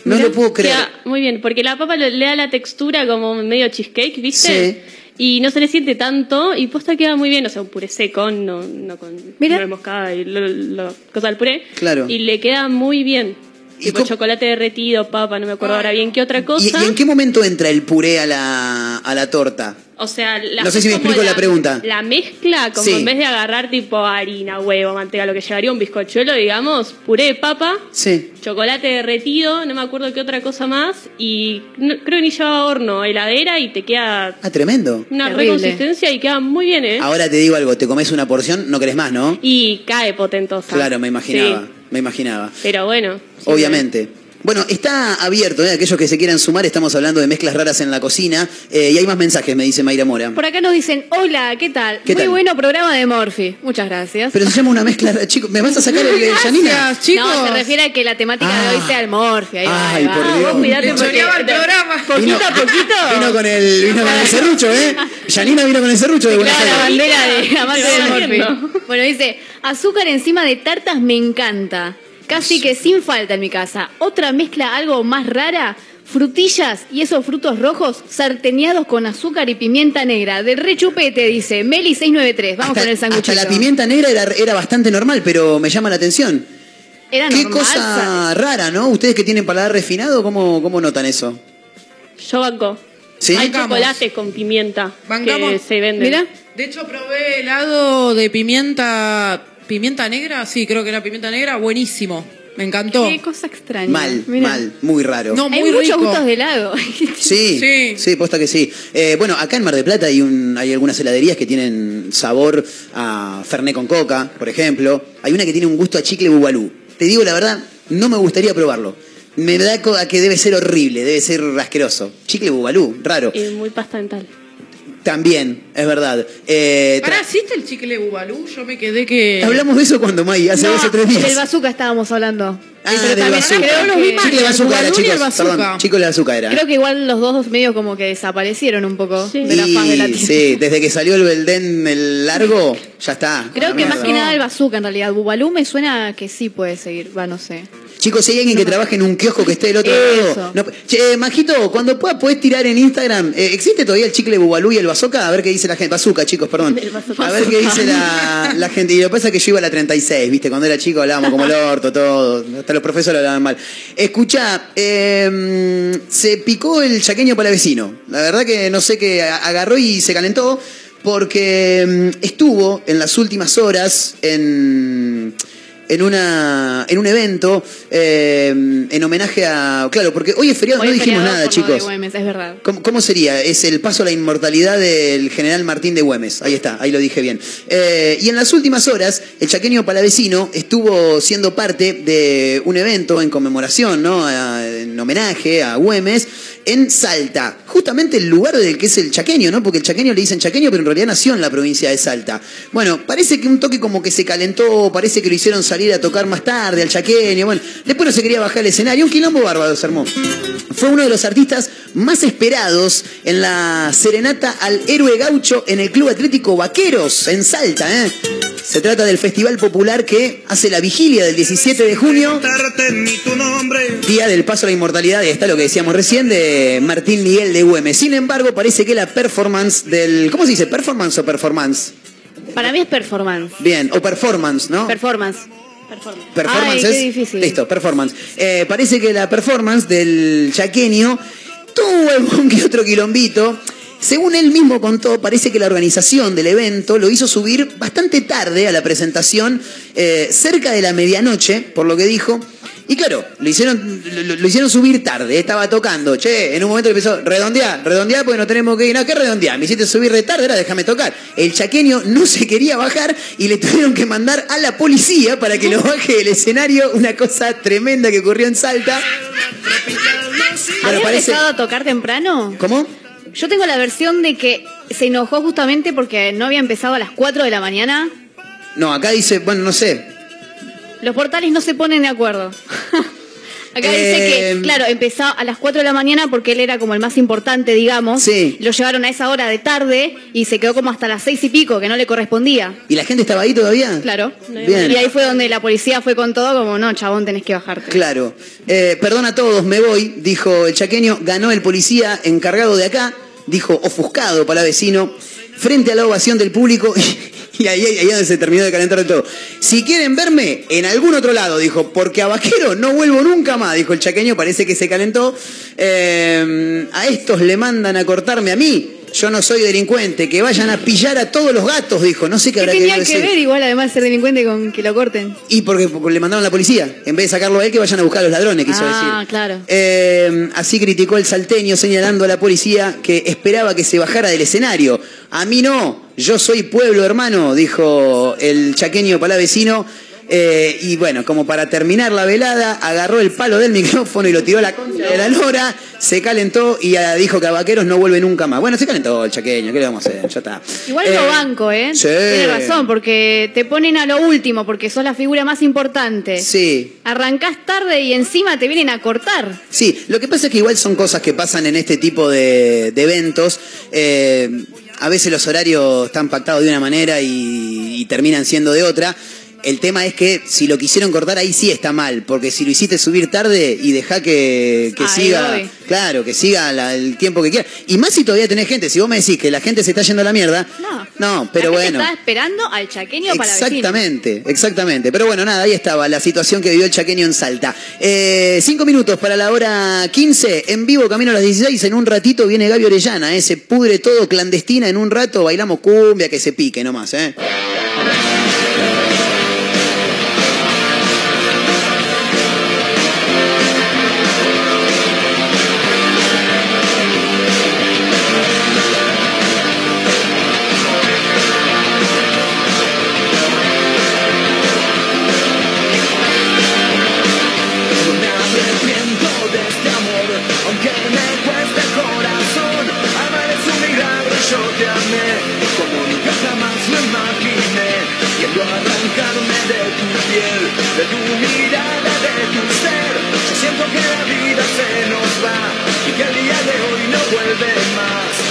No Mirá, lo puedo creer. Queda muy bien, porque la papa le da la textura como medio cheesecake, ¿viste? Sí. Y no se le siente tanto y posta queda muy bien, o sea, un puré seco, no, no con Mira. nuez moscada y lo, lo- cosa del puré. Claro. Y le queda muy bien. ¿Y Tipo cómo- chocolate derretido, papa, no me acuerdo ahora bien qué otra ¿Y, cosa. y en qué momento entra el puré a la, a la torta? O sea, la- No sé si me explico la pregunta. La mezcla, como Sí. en vez de agarrar tipo harina, huevo, manteca, lo que llevaría un bizcochuelo, digamos, puré de papa, Sí. chocolate derretido, no me acuerdo qué otra cosa más, y no- creo que ni llevaba horno, heladera y te queda Ah, tremendo. una Terrible. reconsistencia y queda muy bien, ¿eh? Ahora te digo algo, te comes una porción, no querés más, ¿no? Y cae potentosa. Claro, me imaginaba, Sí, me imaginaba. pero bueno. Obviamente. Bueno, está abierto, ¿eh? aquellos que se quieran sumar, estamos hablando de mezclas raras en la cocina. eh, y hay más mensajes, me dice Mayra Mora. Por acá nos dicen, hola, ¿qué tal? ¿Qué Muy tal? bueno programa de Morphy. Muchas gracias. Pero se llama una mezcla rara. Chico, ¿me vas a sacar el de Janina? Chicos. No, se refiere a que la temática Ah. de hoy sea el Morphy. Ahí va, Ay, ahí va. por Ah, Dios. vos cuidate porque- el programa. Poquito a poquito. Vino con el, vino con el serrucho, ¿eh? Janina vino con el serrucho de Buenos Claro, la Aires. bandera de amante del. Morphy. Bueno, dice, azúcar encima de tartas me encanta. Casi que sin falta en mi casa. Otra mezcla algo más rara, frutillas y esos frutos rojos sarteneados con azúcar y pimienta negra. De rechupete, dice Meli 693. Vamos Hasta, con el hasta sanguchito. la pimienta negra era, era bastante normal, pero me llama la atención. Era Qué normal, cosa rara, ¿no? Ustedes que tienen paladar refinado, ¿cómo, cómo notan eso? Yo banco. ¿Sí? Hay Bancamos. chocolates con pimienta que Bancamos. se venden. Mira. De hecho, probé helado de pimienta. ¿Pimienta negra? Sí, creo que era pimienta negra. Buenísimo. Me encantó. Qué cosa extraña. Mal, mal, muy raro. No, Hay muy muchos rico. gustos de helado. Sí, sí, Sí. posta que sí. Eh, bueno, acá en Mar del Plata hay, un, hay algunas heladerías que tienen sabor a Fernet con coca, por ejemplo. Hay una que tiene un gusto a chicle bubalú. Te digo la verdad, no me gustaría probarlo. Me da a que debe ser horrible, debe ser asqueroso. Chicle bubalú, raro. Y muy pasta dental. También, es verdad. Eh, ¿Para tra- existe el chicle bubalú? Yo me quedé que. Hablamos de eso cuando May, hace No, dos o tres días. Del bazooka estábamos hablando. Ah, Pero del también bazooka. creo. Chicle de bazooka era, chicos. Bubalú y el Perdón, bazooka. chicle de bazooka era. creo que igual los dos medios como que desaparecieron un poco de la Y- faz de la tierra. sí, desde que salió el Belden el largo, ya está. Creo A la que más que nada el bazooka en realidad. Bubalú me suena que sí puede seguir, va, no sé. Chicos, si hay alguien que trabaje en un kiosco que esté del otro lado. no- che, eh, Majito, cuando puedas podés tirar en Instagram. eh, ¿Existe todavía el chicle Bubalú y el bazooka? A ver qué dice la gente. Bazooka, chicos, perdón. A ver qué dice la, la gente. Y lo que pasa es que yo iba a la 36, ¿viste? Cuando era chico hablábamos como el orto, todo. Hasta los profesores hablaban mal. Escucha, se picó el chaqueño palavecino. La verdad que no sé qué agarró y se calentó porque mm, estuvo en las últimas horas en en una en un evento eh, en homenaje a claro porque hoy es feriado Hoy no es dijimos feriado nada lo de chicos Güemes, es verdad. ¿Cómo, cómo sería? Es el paso a la inmortalidad del general Martín de Güemes. Ahí está, ahí lo dije bien. Eh, y en las últimas horas, el chaqueño palavecino estuvo siendo parte de un evento en conmemoración, ¿no? En homenaje a Güemes, en Salta. Justamente el lugar del que es el chaqueño, ¿no? Porque el chaqueño le dicen chaqueño, pero en realidad nació en la provincia de Salta. Bueno, parece que un toque como que se calentó, parece que lo hicieron salir a tocar más tarde al chaqueño. Bueno, después no se quería bajar el escenario. Un quilombo bárbaro se armó. Fue uno de los artistas más esperados en la serenata al héroe gaucho en el Club Atlético Vaqueros, en Salta. ¿eh? Se trata del festival popular que hace la vigilia del 17 de junio, día del paso a la inmortalidad, y está lo que decíamos recién, de Martín Miguel de Güemes. Sin embargo, parece que la performance del... ¿Cómo se dice? ¿Performance o performance? Para mí es performance. Bien, o performance, ¿no? Performance. Performance Ay, qué es- difícil. Listo, performance. Eh, parece que la performance del chaqueño tuvo algún que otro quilombito. Según él mismo contó, parece que la organización del evento lo hizo subir bastante tarde a la presentación, eh, cerca de la medianoche, por lo que dijo. Y claro, lo hicieron, lo, lo hicieron subir tarde, estaba tocando. Che, en un momento le empezó, redondear, redondear porque no tenemos que ir. No, ¿qué redondear? Me hiciste subir de tarde, ahora déjame tocar. El chaqueño no se quería bajar y le tuvieron que mandar a la policía para que lo baje del escenario. Una cosa tremenda que ocurrió en Salta. Bueno, ¿Había parece. empezado a tocar temprano? ¿Cómo? Yo tengo la versión de que se enojó justamente porque no había empezado a las 4 de la mañana. No, acá dice, bueno, no sé. Los portales no se ponen de acuerdo. Acá dice que, claro, empezó a las 4 de la mañana porque él era como el más importante, digamos. Sí. Lo llevaron a esa hora de tarde y se quedó como hasta las 6 y pico, que no le correspondía. ¿Y la gente estaba ahí todavía? Claro. Bien. Y ahí fue donde la policía fue con todo, como, no, chabón, tenés que bajarte. Claro. Eh, perdón a todos, me voy, dijo el chaqueño. Ganó el policía encargado de acá, dijo ofuscado para vecino, frente a la ovación del público. Y ahí, ahí, ahí donde se terminó de calentar de todo. Si quieren verme, en algún otro lado, dijo, porque a Vaquero no vuelvo nunca más, dijo el chaqueño, parece que se calentó. Eh, a estos le mandan a cortarme a mí. Yo no soy delincuente, que vayan a pillar a todos los gatos, dijo. No sé qué ¿Qué habrá tenía querido que decir. ver igual, además de ser delincuente, con que lo corten? Y porque, porque le mandaron a la policía. En vez de sacarlo a él, que vayan a buscar a los ladrones, quiso ah, decir. claro. Eh, así criticó el salteño señalando a la policía que esperaba que se bajara del escenario. A mí no, yo soy pueblo hermano, dijo el chaqueño palavecino. Eh, y bueno, como para terminar la velada, agarró el palo del micrófono y lo tiró a la concha de la lora, se calentó y dijo que a Vaqueros no vuelve nunca más. Bueno, se calentó el chaqueño, ¿qué le vamos a hacer? Ya está. Igual Eh, lo banco, ¿eh? sí. Tiene razón, porque te ponen a lo último, porque sos la figura más importante. Sí, Arrancás tarde y encima te vienen a cortar. Sí, lo que pasa es que igual son cosas que pasan en este tipo de, de eventos. Eh, a veces los horarios están pactados de una manera y, y terminan siendo de otra. El tema es que si lo quisieron cortar ahí sí está mal, porque si lo hiciste subir tarde y deja que, que siga, voy. claro, que siga la- el tiempo que quiera. Y más si todavía tenés gente, si vos me decís que la gente se está yendo a la mierda, No. no, pero la gente bueno. Estaba esperando al chaqueño para vecino. Exactamente, exactamente. Pero bueno, nada, ahí estaba la situación que vivió el chaqueño en Salta. Eh, cinco minutos para la hora 15, en vivo, camino a las 16. En un ratito viene Gaby Orellana, eh, se pudre todo clandestina. En un rato bailamos cumbia, que se pique nomás. Eh. de tu mirada, de tu ser. Yo siento que la vida se nos va y que el día de hoy no vuelve más.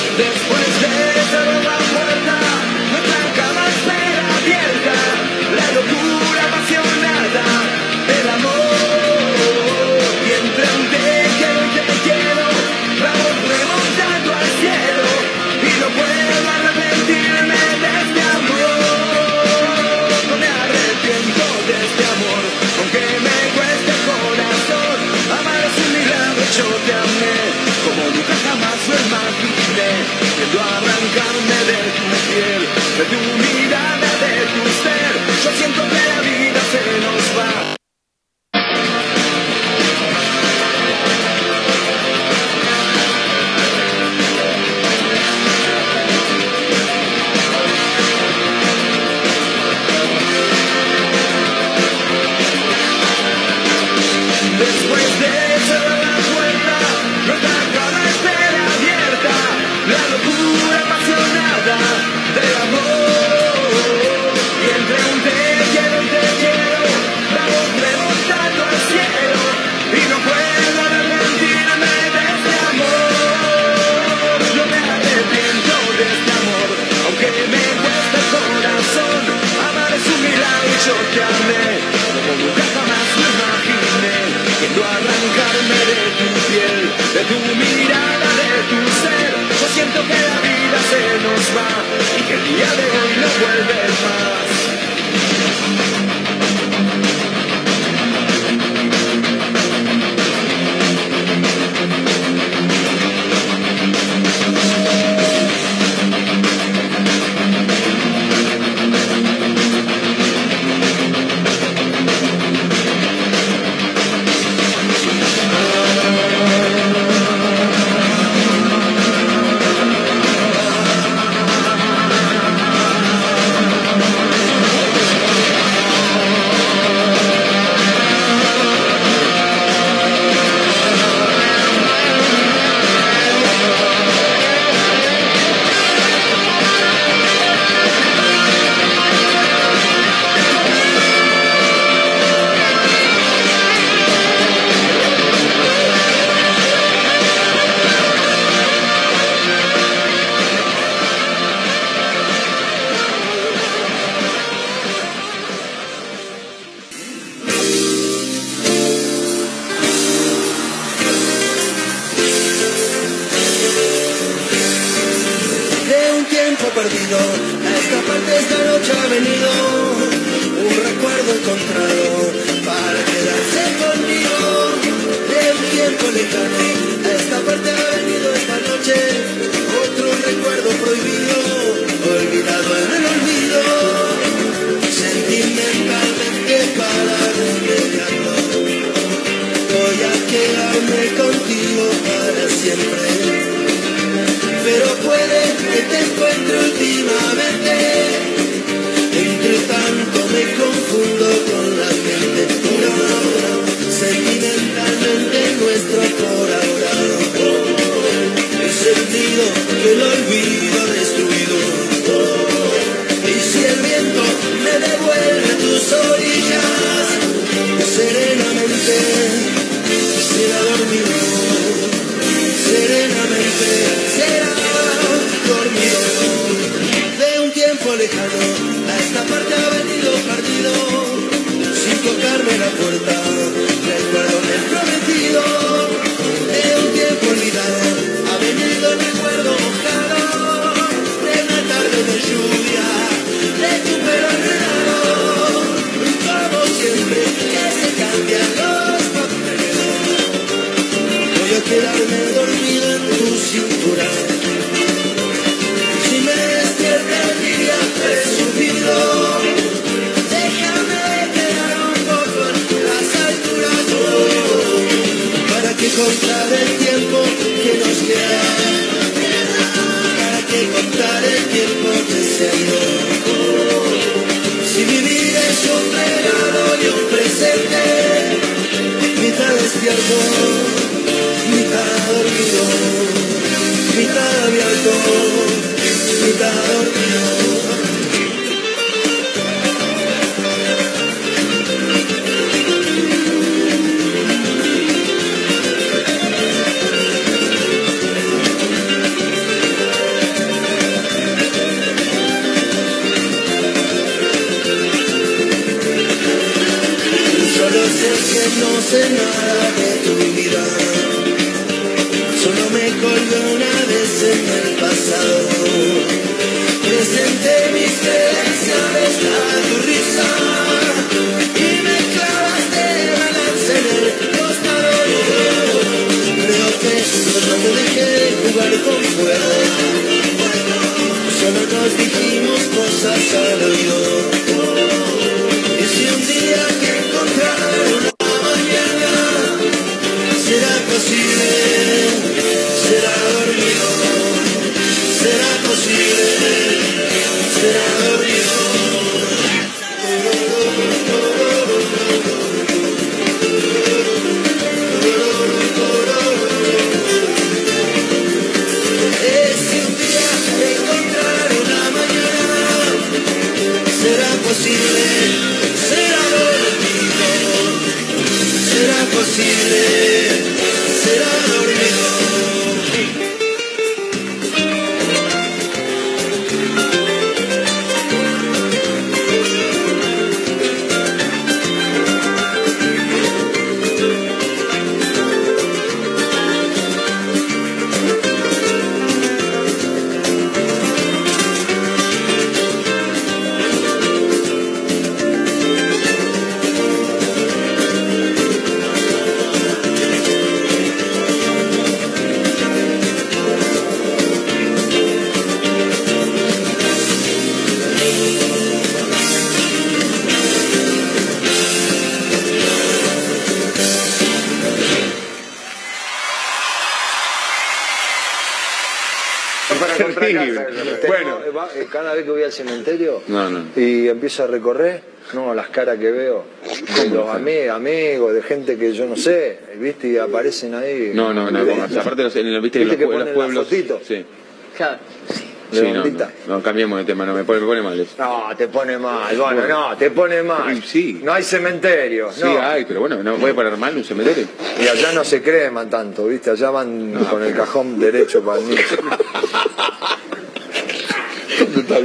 Y empiezo a recorrer, no, las caras que veo de los ami- amigos, de gente que yo no sé, ¿viste? Y aparecen ahí. No, no, no. como- Aparte, los, en, los- viste, que ¿Viste los, que los ponen la pueblos. fotito? Sí. Claro. Sí, no, no, no, cambiemos de tema, no, me pone, me pone mal eso. No, te pone mal, bueno, no, te pone mal. Sí. No hay cementerio, Sí, no. hay, pero bueno, no puede poner mal un cementerio. Y allá no se creman tanto, ¿viste? Allá van con el cajón derecho para el nicho.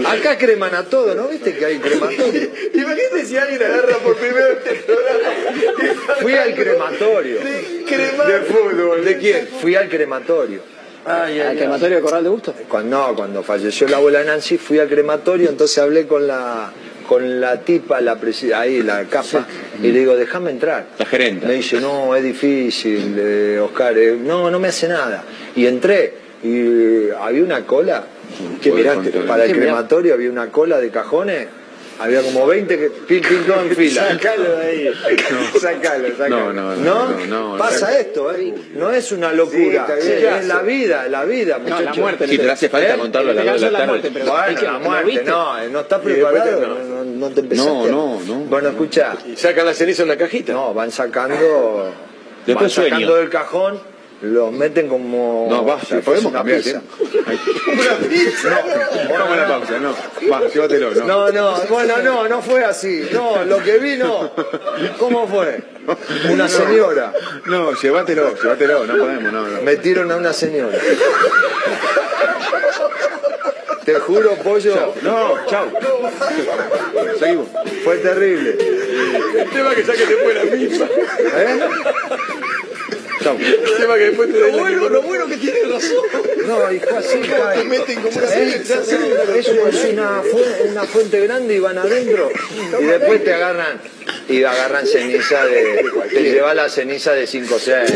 Acá creman a todo, ¿no? ¿Viste que hay crematorio? Imagínate si alguien agarra por primera vez este programa. Fui al crematorio. De fútbol. ¿De quién? Fui al crematorio. ¿Al crematorio de Corral de Gusto? Cuando, no, cuando falleció la abuela Nancy fui al crematorio, entonces hablé con la con la tipa, la presi- ahí, la capa, y le digo, déjame entrar. La gerente. Me dice, no, es difícil, eh, Oscar, eh, no, no me hace nada. Y entré, y eh, había una cola, que miraste, para el crematorio había una cola de cajones, había como 20 que pil, todo en fila. Sacalo de ahí. Sacalo, sacalo. No, no, no. no, no, Pasa esto, ¿eh? No es una locura, es la vida, la vida, No, la muchachos. muerte. Sí, pero hace falta ¿Eh? contarlo a las En 2 este de la la muerte, pero ¿hay Bueno, que- la ¿lo muerte, no, eh, no está Y después preparado, te- no, no, no te empezaste. No, no, no. Bueno, escucha, Y sacan la ceniza en la cajita. no, van sacando, Después van sacando sueño. del cajón, los meten como No, si basta, fuese podemos una cambiar. pizza. ¿eh? No, vamos a la pausa, no. Va, llévatelo, no. No, no, bueno, no, no fue así. No, lo que vi no. ¿Cómo fue? Una señora. No, llévatelo, llévatelo, no podemos, no, no. Metieron a una señora. Te juro, pollo. No, chau. Seguimos. Fue terrible. El tema que ya que te fue la misma. ¿Eh? Chau. El tema que después te Lo bueno, lo bueno que tiene razón. No, hijo, así. Te meten como una ¿Eh? Eso es una, fu- una fuente grande y van adentro. Y después te agarran. Y agarran ceniza de. Te lleva la ceniza de 5 o 6.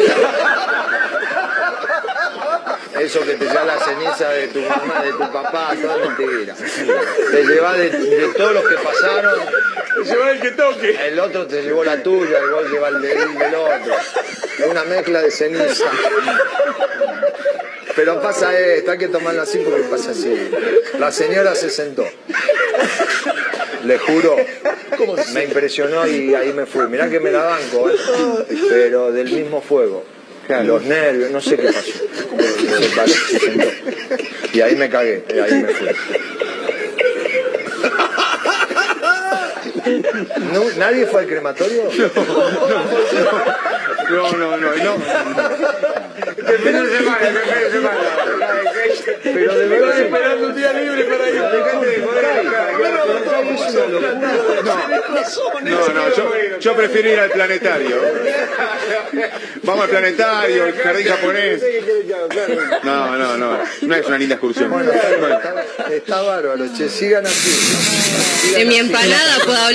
Eso que te lleva la ceniza de tu mamá, de tu papá, todo es mentira. Te lleva de, de todos los que pasaron. Lleva el que toque. El otro te llevó la tuya, el vos lleva el de- el del otro. Es una mezcla de ceniza. Pero pasa esto, hay que tomarlo así porque pasa así. La señora se sentó. Le juro, me impresionó y ahí me fui. Mirá que me la banco, ¿eh? pero del mismo fuego. Los nervios, no sé qué pasó. Y ahí me cagué, y ahí me fui. No, ¿Nadie fue al crematorio? No, no, no, no. Que fin de semana, que fin de semana. Pero de verdad. Esperando un día libre para ir. No, no, yo, yo prefiero ir al planetario. Vamos al planetario, el jardín japonés. No, no, no. No es una linda excursión. Bueno, está, está- está bárbaro, che, sigan así. De mi empanada puedo hablar.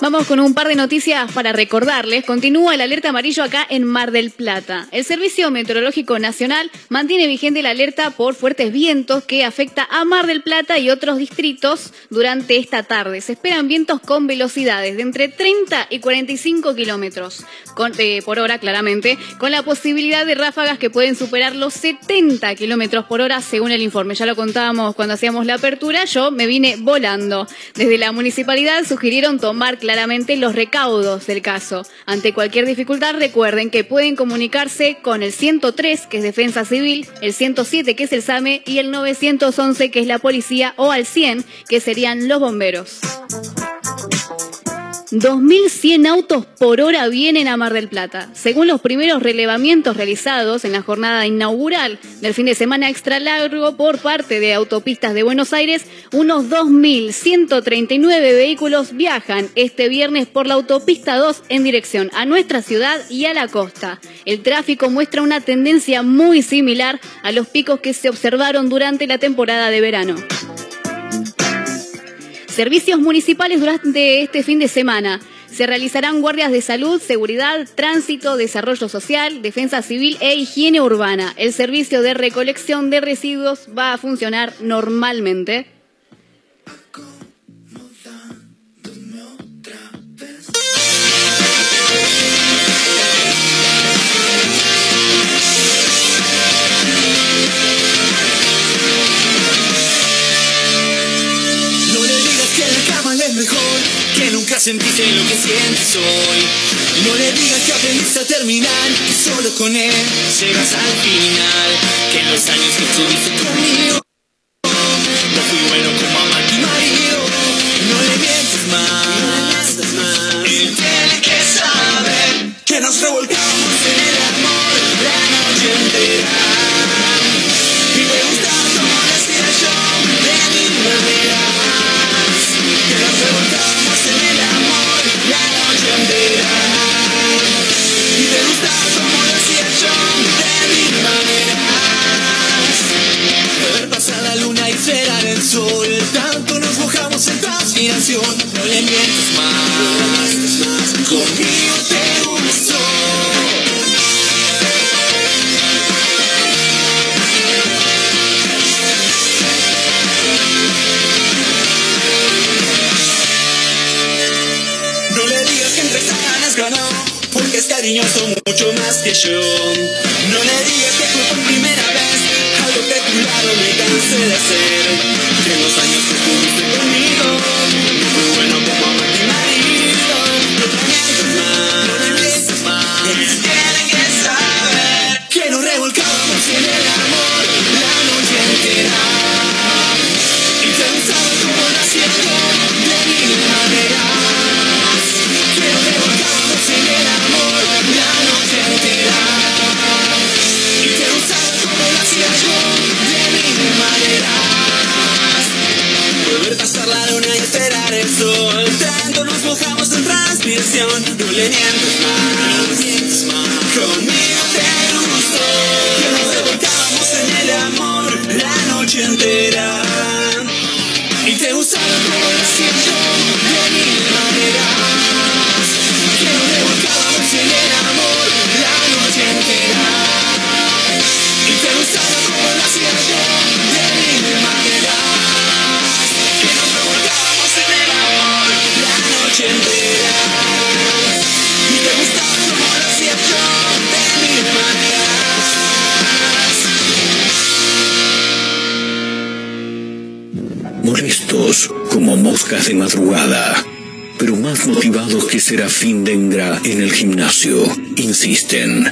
Vamos con un par de noticias para recordarles. Continúa el alerta amarillo acá en Mar del Plata. El Servicio Meteorológico Nacional mantiene vigente la alerta por fuertes vientos que afecta a Mar del Plata y otros distritos durante esta tarde. Se esperan vientos con velocidades de entre 30 y 45 kilómetros eh, por hora, claramente, con la posibilidad de ráfagas que pueden superar los 70 kilómetros por hora, según el informe. Ya lo contábamos cuando hacíamos la apertura. Yo me vine volando. Desde la municipalidad sugirieron tomar claramente los recaudos del caso. Ante cualquier dificultad, recuerden que pueden comunicarse con el 103, que es Defensa Civil, el 107, que es el SAME, y el 911, que es la policía, o al 100, que serían los bomberos. 2.100 autos por hora vienen a Mar del Plata. Según los primeros relevamientos realizados en la jornada inaugural del fin de semana extra largo por parte de Autopistas de Buenos Aires, unos 2.139 vehículos viajan este viernes por la Autopista 2 en dirección a nuestra ciudad y a la costa. El tráfico muestra una tendencia muy similar a los picos que se observaron durante la temporada de verano. Servicios municipales durante este fin de semana. Se realizarán guardias de salud, seguridad, tránsito, desarrollo social, defensa civil e higiene urbana. El servicio de recolección de residuos va a funcionar normalmente. Sentiste lo que sientes hoy. No le digas que aprendiste a terminar, que solo con él llegas al final. Que los años que estuviste conmigo, No le digas que fue por primera vez, algo que a tu me cansé de hacer. Que los años que estuviste conmigo, Molestos como moscas de madrugada, pero más motivados que Serafín Dengra en el gimnasio, insisten.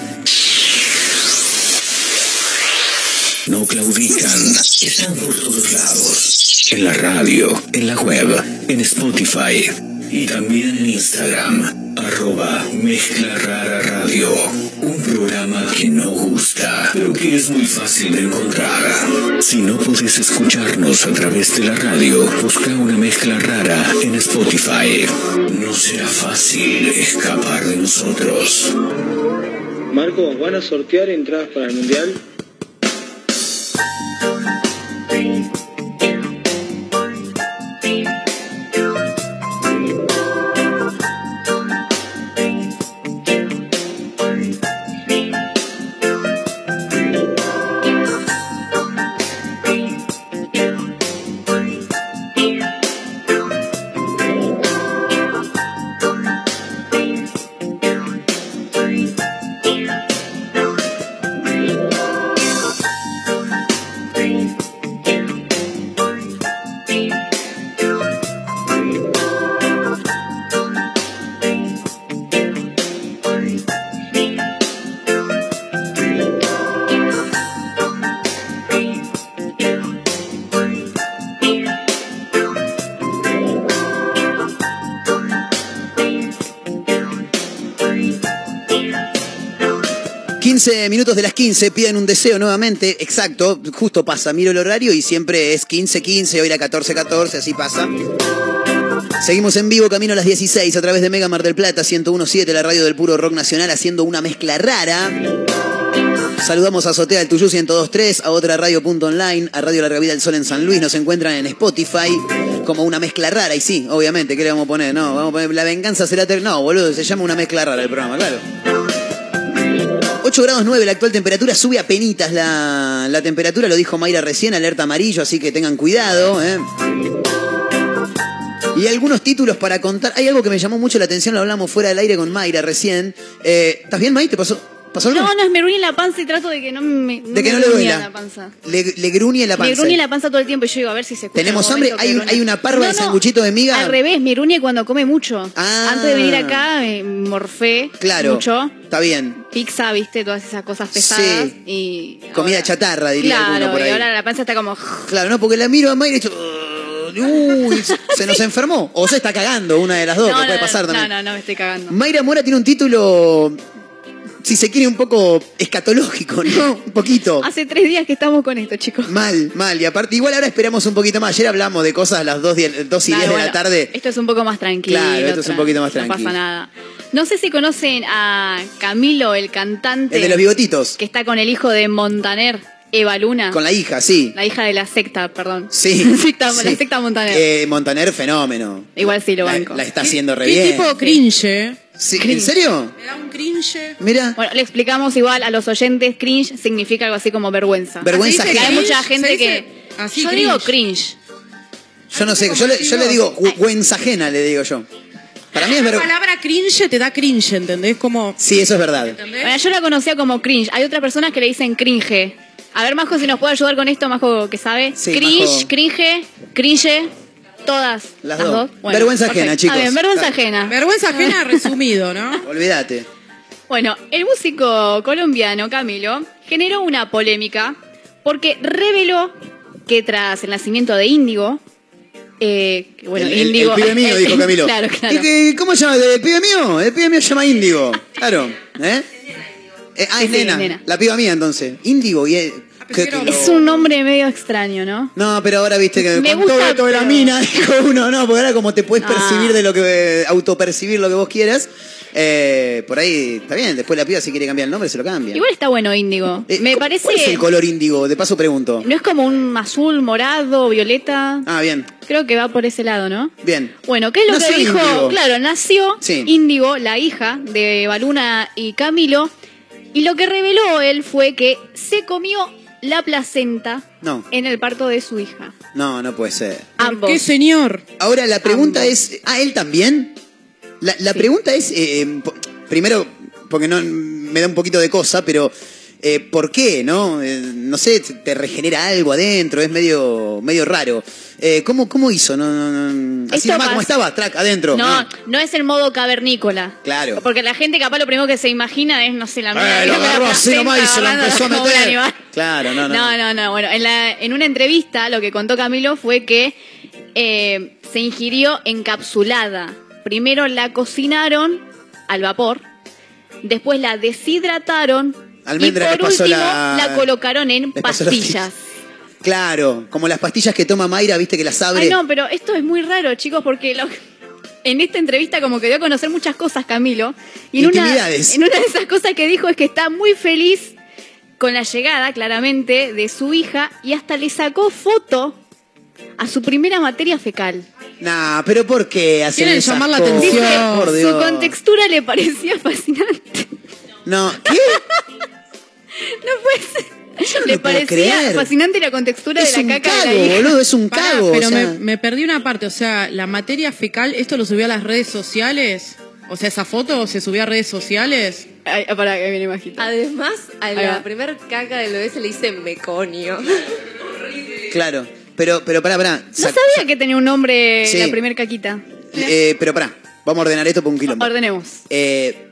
No claudican, están por todos lados. En la radio, en la web, en Spotify y también en Instagram, arroba Mezcla Rara Radio. Programa que no gusta, pero que es muy fácil de encontrar. Si no puedes escucharnos a través de la radio, busca una mezcla rara en Spotify. No será fácil escapar de nosotros. Marco, ¿van a sortear entradas para el mundial? Minutos de las 15, piden un deseo nuevamente, exacto, justo pasa, miro el horario y siempre es 15, 15, hoy era 14, 14, así pasa. Seguimos en vivo, camino a las 16, a través de Mega Mar del Plata, 101.7, la radio del puro rock nacional, haciendo una mezcla rara. Saludamos a Azotea del Tuyú 102.3, a otra radio.online, a Radio Larga Vida del Sol en San Luis. Nos encuentran en Spotify como una mezcla rara. Y sí, obviamente, ¿qué le vamos a poner? No, vamos a poner La Venganza será... No, boludo, se llama una mezcla rara el programa, claro. 8 grados 9 la actual temperatura, sube a penitas la, la temperatura, lo dijo Mayra recién, alerta amarillo, así que tengan cuidado. ¿eh? Y algunos títulos para contar. Hay algo que me llamó mucho la atención, lo hablamos fuera del aire con Mayra recién. Eh, ¿Estás bien, May? ¿Te pasó? ¿Pasó algo? No, no, es me gruñe la panza y trato de que no me, no De que me no le duela. la panza. Le, le gruñe la panza. Me gruñe la panza todo el tiempo y yo digo, a ver si se escucha. ¿Tenemos en hambre? ¿Hay, hay una parva de No, no, sanguchito de miga? Al revés, me gruñe cuando come mucho. Ah. Antes de venir acá, me morfé Claro. mucho. Está bien. Pizza, viste, todas esas cosas pesadas. Y Comida chatarra, diría claro, alguno por y ahora la panza está como... Claro, no, porque la miro a Mayra y he hecho... Uy, se- nos enfermó. O se está cagando, una de las dos, no, que no, puede pasar no, también. no, no, me estoy cagando. Mayra Mora tiene un título, si se quiere, un poco escatológico, ¿no? Un poquito. Hace tres días que estamos con esto, chicos. Mal, mal. Y aparte, igual ahora esperamos un poquito más. Ayer hablamos de cosas a las 2, y 10 Claro, de bueno, la tarde. Esto es un poco más tranquilo. Claro, esto es un poquito más No tranquilo. pasa nada. No sé si conocen a Camilo, el cantante. El de los bigotitos. Que está con el hijo de Montaner, Eva Luna. Con la hija, sí. La hija de la secta, perdón. Sí. Secta- sí. La secta Montaner. Eh, Montaner, fenómeno. Igual sí lo La, banco. la está haciendo re Qué bien. tipo cringe, ¿eh? Sí, ¿En serio? Me da un cringe. Mira. Bueno, le explicamos igual a los oyentes, cringe significa algo así como vergüenza. Vergüenza ajena. Hay mucha ¿Se gente que... así yo cringe? digo cringe. Yo no sé, yo le, yo le digo güenzajena, le digo yo. Para mí es La vergüenza. palabra cringe te da cringe, ¿entendés? Como... Sí, eso es verdad. Bueno, yo la conocía como cringe. Hay otras personas que le dicen cringe. A ver, Majo, si nos puede ayudar con esto, Majo, que sabe. Sí, cringe, Majo. cringe, cringe, todas. Las dos. Bueno, Vergüenza perfecto. ajena, chicos. Está bien, vergüenza ajena. Vergüenza ajena resumido, ¿no? Olvídate. Bueno, el músico colombiano Camilo generó una polémica porque reveló que tras el nacimiento de Índigo, eh, bueno, el, Índigo. el pibe mío, dijo Camilo. claro, claro. ¿Y qué- ¿Cómo se llama? ¿El pibe mío? El pibe mío se llama Índigo. Claro. ¿Eh? Eh, ah, es Sí, nena. La piba mía, entonces. Índigo y... que- que lo- Es un nombre medio extraño, ¿no? No, pero ahora viste que Me con gusta, todo esto de la pero- mina, dijo uno, no, porque ahora como te puedes Ah. percibir de lo que, autopercibir lo que vos quieras, eh, por ahí está bien, después la piba si quiere cambiar el nombre se lo cambia. Igual está bueno Índigo. Eh, Me ¿cu- parece. ¿Cuál es el color índigo? De paso pregunto. ¿No es como un azul, morado, violeta? Ah, bien, Creo que va por ese lado, ¿no? bien. Bueno, ¿qué es lo Nació que dijo? Índigo. Claro, nació Sí. Índigo, la hija de Baluna y Camilo, y lo que reveló él fue que se comió la placenta No, en el parto de su hija. no, no puede ser. Ambos. ¿Qué señor? Ahora la pregunta Ambos. es, ¿ah, él también? La, la pregunta es, eh, po- primero, porque no me da un poquito de cosa, pero eh, ¿por qué? No, Eh, no sé, te regenera algo adentro, es medio, medio raro. Eh, ¿cómo, ¿Cómo hizo? No, no, no. Así nomás, como estaba, track, adentro. No, Ah, no es el modo cavernícola. Claro. Porque la gente capaz lo primero que se imagina es, no sé, la mina Eh, lo agarró así nomás y se lo empezó a meter. Claro, no, no. No, no, no. Bueno, en, la- en una entrevista lo que contó Camilo fue que eh, se ingirió encapsulada. Primero la cocinaron al vapor después la deshidrataron Almendra y por pasó último la- la... colocaron en pastillas. Claro, como las pastillas que toma Mayra, viste que las abre. Ay, no, pero esto es muy raro, chicos, porque lo- en esta entrevista como que dio a conocer muchas cosas, Camilo. Y en una, Intimidades. en una de esas cosas que dijo es que está muy feliz con la llegada, claramente, de su hija y hasta le sacó foto a su primera materia fecal. Nah, pero ¿por qué hacen Quieren esas llamar la cosas? atención. Dice, Por su contextura le parecía fascinante. No, ¿qué? No puede ser. no le lo puedo parecía creer. fascinante la contextura Es de la caca cago, de la hija. boludo, es un Pará, cago. pero o sea, me, me perdí una parte, o sea, la materia fecal, ¿esto lo subió a las redes sociales? O sea, esa foto se subió a redes sociales. Ay, para que viene bajito. Además, a la primer caca del bebé se le dice meconio. Claro, pero, pero pará, pará. No sabía que tenía un nombre Sí. la primer caquita. eh, pero pará, vamos a ordenar esto por un quilombo. Ordenemos. Eh,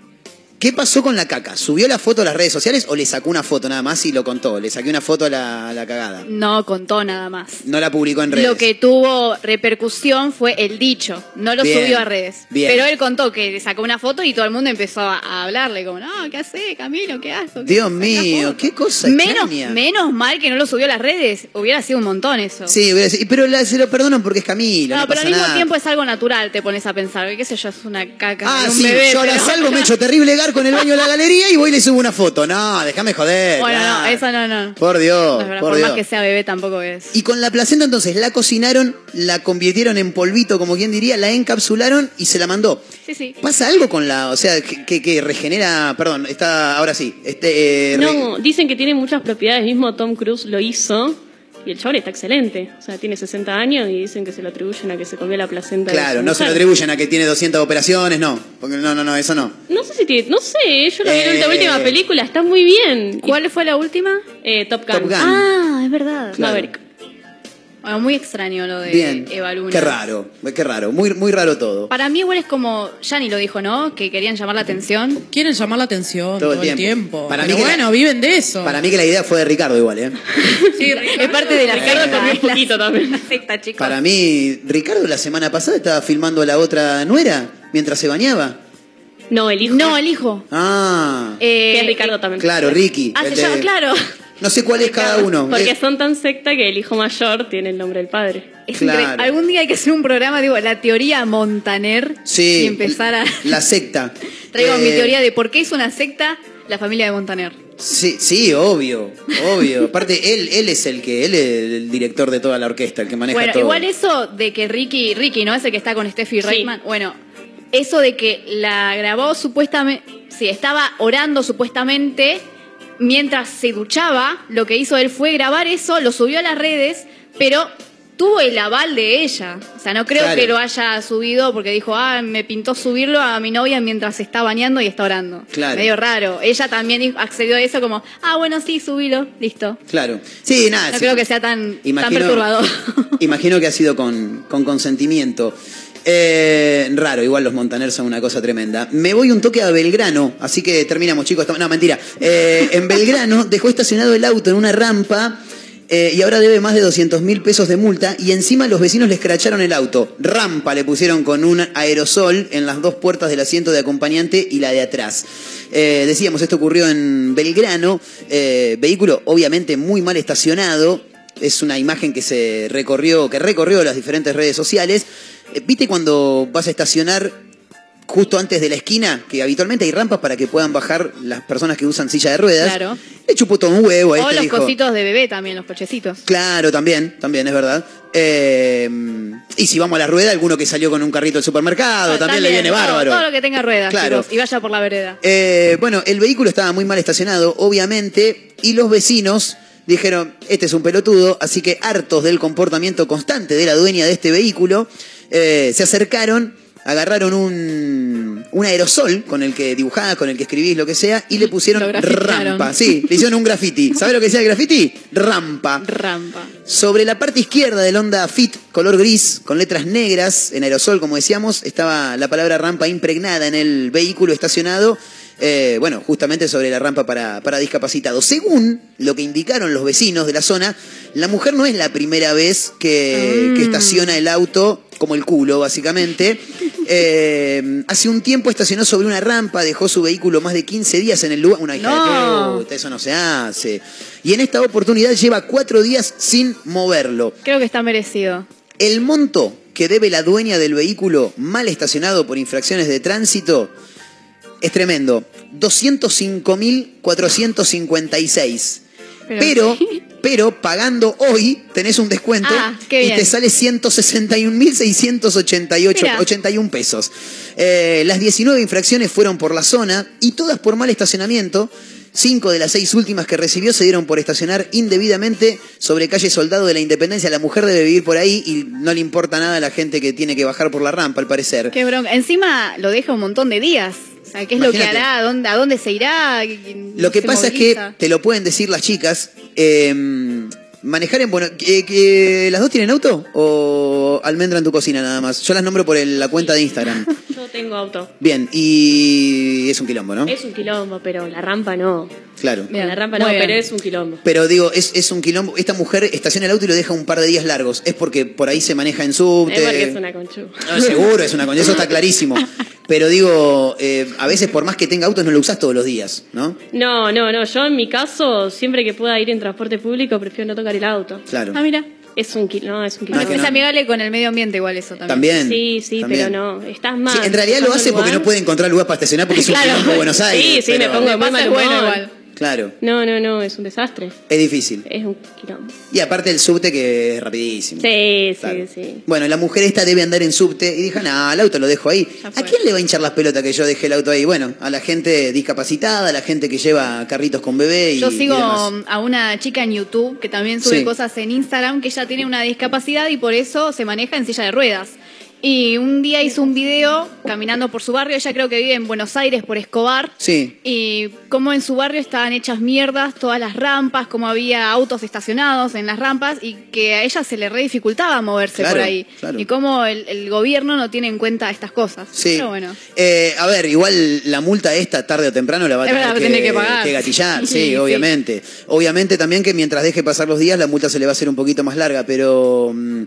¿Qué pasó con la caca? ¿Subió la foto a las redes sociales o le sacó una foto nada más y lo contó? Le saqué una foto a la, a la cagada. No contó nada más. No la publicó en redes. Lo que tuvo repercusión fue el dicho, no lo Bien, subió a redes. bien. Pero él contó que le sacó una foto y todo el mundo empezó a, a hablarle como, no, ¿qué hace, Camilo? ¿Qué haces? Dios mío, qué cosa Menos, extraña. menos mal que no lo subió a las redes. Hubiera sido un montón eso. Sí, voy a decir, pero la- se lo perdonan porque es Camila. No, No, pero pasa al mismo nada. tiempo es algo natural, te pones a pensar. ¿Qué sé yo? Es una caca Ah, de un sí, bebé. yo pero- salgo, me echo terrible en el baño de la galería y voy y le subo una foto. No, déjame joder. Bueno, no, eso no, no. Por Dios, No por por Dios. más que sea bebé tampoco es. Y con la placenta entonces la cocinaron, la convirtieron en polvito, como quien diría, la encapsularon y se la mandó. Sí, sí. ¿Pasa algo con la, o sea, que, que- que regenera, perdón, está, ahora sí, este, eh, re- No, dicen que tiene muchas propiedades. Mismo Tom Cruise lo hizo. Y el chaval está excelente. O sea, tiene 60 años y dicen que se lo atribuyen a que se comió la placenta. de claro, su no se lo atribuyen a que tiene 200 operaciones, no, porque no, no, no, eso no. No sé si tiene. No sé, yo lo vi en Eh. la última película. Está muy bien. ¿Cuál fue la última? Eh, Top Gun. Top Gun. Ah, es verdad. Claro. Maverick. Bueno, muy extraño lo de Bien, Eva Luna. qué raro, qué raro, muy, muy raro todo. Para mí igual es como, Yanni lo dijo, ¿no? Que querían llamar la atención. Quieren llamar la atención todo, el tiempo. Para Pero mí que la- bueno, viven de eso. Para mí que la idea fue de Ricardo igual, ¿eh? Sí, Es parte de la Ricardo secta. comió un poquito también. La secta, chicos. Para mí, Ricardo la semana pasada estaba filmando a la otra nuera mientras se bañaba. No, el hijo. No, el hijo. Ah, Eh, que es Ricardo también. claro, Ricky. Ah, se de- llama, claro. No sé cuál es cada uno. Porque son tan secta que el hijo mayor tiene el nombre del padre. Es Claro. increíble. Algún día hay que hacer un programa, digo, la teoría Montaner. Sí. Y empezar a. La secta. Traigo mi Eh, teoría de por qué es una secta la familia de Montaner. Sí, sí, obvio, obvio. Aparte, él, él es el que, él es el director de toda la orquesta, el que maneja Bueno, todo. igual eso de que Ricky, Ricky, ¿no? Es el que está con Steffi Reitman. Bueno, eso de que la grabó supuestamente, sí, estaba orando supuestamente mientras se duchaba, lo que hizo él fue grabar eso, lo subió a las redes, pero tuvo el aval de ella. O sea, no creo Claro. que lo haya subido porque dijo, ah, me pintó subirlo a mi novia mientras se está bañando y está orando. Claro. Medio raro. Ella también accedió a eso como, ah, bueno, sí, subilo, listo. Claro. Sí, nada. No sí. creo que sea tan, tan perturbador. Imagino que ha sido con, con consentimiento. Eh, raro, igual los Montaner son una cosa tremenda. Me voy un toque a Belgrano, así que terminamos, chicos. No, mentira. Eh, en Belgrano dejó estacionado el auto en una rampa eh, y ahora debe más de 200 mil pesos de multa y encima los vecinos le escracharon el auto. Rampa le pusieron con un aerosol en las dos puertas del asiento de acompañante y la de atrás. Eh, decíamos, esto ocurrió en Belgrano, eh, vehículo obviamente muy mal estacionado, es una imagen que se recorrió, que recorrió las diferentes redes sociales. Eh, ¿Viste cuando vas a estacionar justo antes de la esquina, que habitualmente hay rampas para que puedan bajar las personas que usan silla de ruedas? Claro. Le chupó todo un huevo a O este los dijo. cositos de bebé también, los cochecitos. Claro, también, también es verdad. Eh, y si vamos a la rueda, alguno que salió con un carrito del supermercado, también, le viene todo- bárbaro. Todo, lo que tenga ruedas, Claro. chicos, y vaya por la vereda. Eh, bueno, el vehículo estaba muy mal estacionado, obviamente, y los vecinos dijeron, este es un pelotudo, así que hartos del comportamiento constante de la dueña de este vehículo, eh, se acercaron, agarraron un, un aerosol con el que dibujás, con el que escribís, lo que sea, y le pusieron Lo grafitearon. rampa. Sí, le hicieron un graffiti. ¿Sabes lo que decía el graffiti? Rampa. Rampa. Sobre la parte izquierda del Honda Fit, color gris, con letras negras, en aerosol, como decíamos, estaba la palabra rampa impregnada en el vehículo estacionado. Eh, bueno, justamente sobre la rampa para, para discapacitados. Según lo que indicaron los vecinos de la zona, la mujer no es la primera vez que, Mm. que estaciona el auto como el culo, básicamente. Eh, hace un tiempo estacionó sobre una rampa, dejó su vehículo más de 15 días en el lugar. Una hija No. de puta, eso no se hace. Y en esta oportunidad lleva cuatro días sin moverlo. Creo que está merecido. El monto que debe la dueña del vehículo mal estacionado por infracciones de tránsito es tremendo. 205.456. Pero- Pero, pero pagando hoy tenés un descuento Ah, y te sale 161.688 Mira. 81 pesos. Eh, las 19 infracciones fueron por la zona y todas por mal estacionamiento. Cinco de las seis últimas que recibió se dieron por estacionar indebidamente sobre calle Soldado de la Independencia. La mujer debe vivir por ahí y no le importa nada a la gente que tiene que bajar por la rampa, al parecer. Qué bronca. Encima lo deja un montón de días. O sea, ¿qué es lo que hará? ¿A dónde, a dónde se irá? Lo que pasa es que te lo pueden decir las chicas. eh, manejar en bueno, que, que- ¿Las dos tienen auto? ¿O almendra en tu cocina nada más? Yo las nombro por el- la cuenta de Instagram. Tengo auto. Bien, y es un quilombo, ¿no? Es un quilombo, pero la rampa no. Claro. la rampa no, bien. pero es un quilombo. Pero digo, es, es un quilombo. Esta mujer estaciona el auto y lo deja un par de días largos. Es porque por ahí se maneja en subte. Es porque es una conchu. No, seguro, es una con eso está clarísimo. Pero digo, eh, a veces por más que tenga autos no lo usás todos los días, ¿no? No, no, no. Yo en mi caso, siempre que pueda ir en transporte público, prefiero no tocar el auto. Claro. Ah, mira. Es un quilombo. No, es un No, es quilombo. que Es no. amigable con el medio ambiente igual eso también. También. Sí, sí, también. pero no. Estás mal. Sí, en realidad lo hace porque no puede encontrar lugar para estacionar porque es un Claro. quilombo Buenos Aires. Sí, sí, me pero- pongo de muy mal es bueno humor. igual. Claro, No, no, no, es un desastre. es difícil. Es un quilombo. Y aparte el subte que es rapidísimo. Sí, Claro. sí, sí. Bueno, la mujer esta debe andar en subte y dijo, no, el auto lo dejo ahí. ¿A quién le va a hinchar las pelotas que yo dejé el auto ahí? Bueno, a la gente discapacitada, a la gente que lleva carritos con bebé y Yo y sigo demás. a una chica en YouTube que también sube Sí. cosas en Instagram que ella tiene una discapacidad y por eso se maneja en silla de ruedas. Y un día hizo un video caminando por su barrio, ella creo que vive en Buenos Aires por Escobar. Sí, Y cómo en su barrio estaban hechas mierdas todas las rampas, cómo había autos estacionados en las rampas y que a ella se le re dificultaba moverse Claro, por ahí. claro. Y cómo el, el gobierno no tiene en cuenta estas cosas. sí. Pero bueno. Eh, a ver, igual la multa esta tarde o temprano la va a tener verdad, que, tiene que pagar. gatillar, sí, Sí, sí. obviamente. Obviamente también que mientras deje pasar los días la multa se le va a hacer un poquito más larga, pero mm,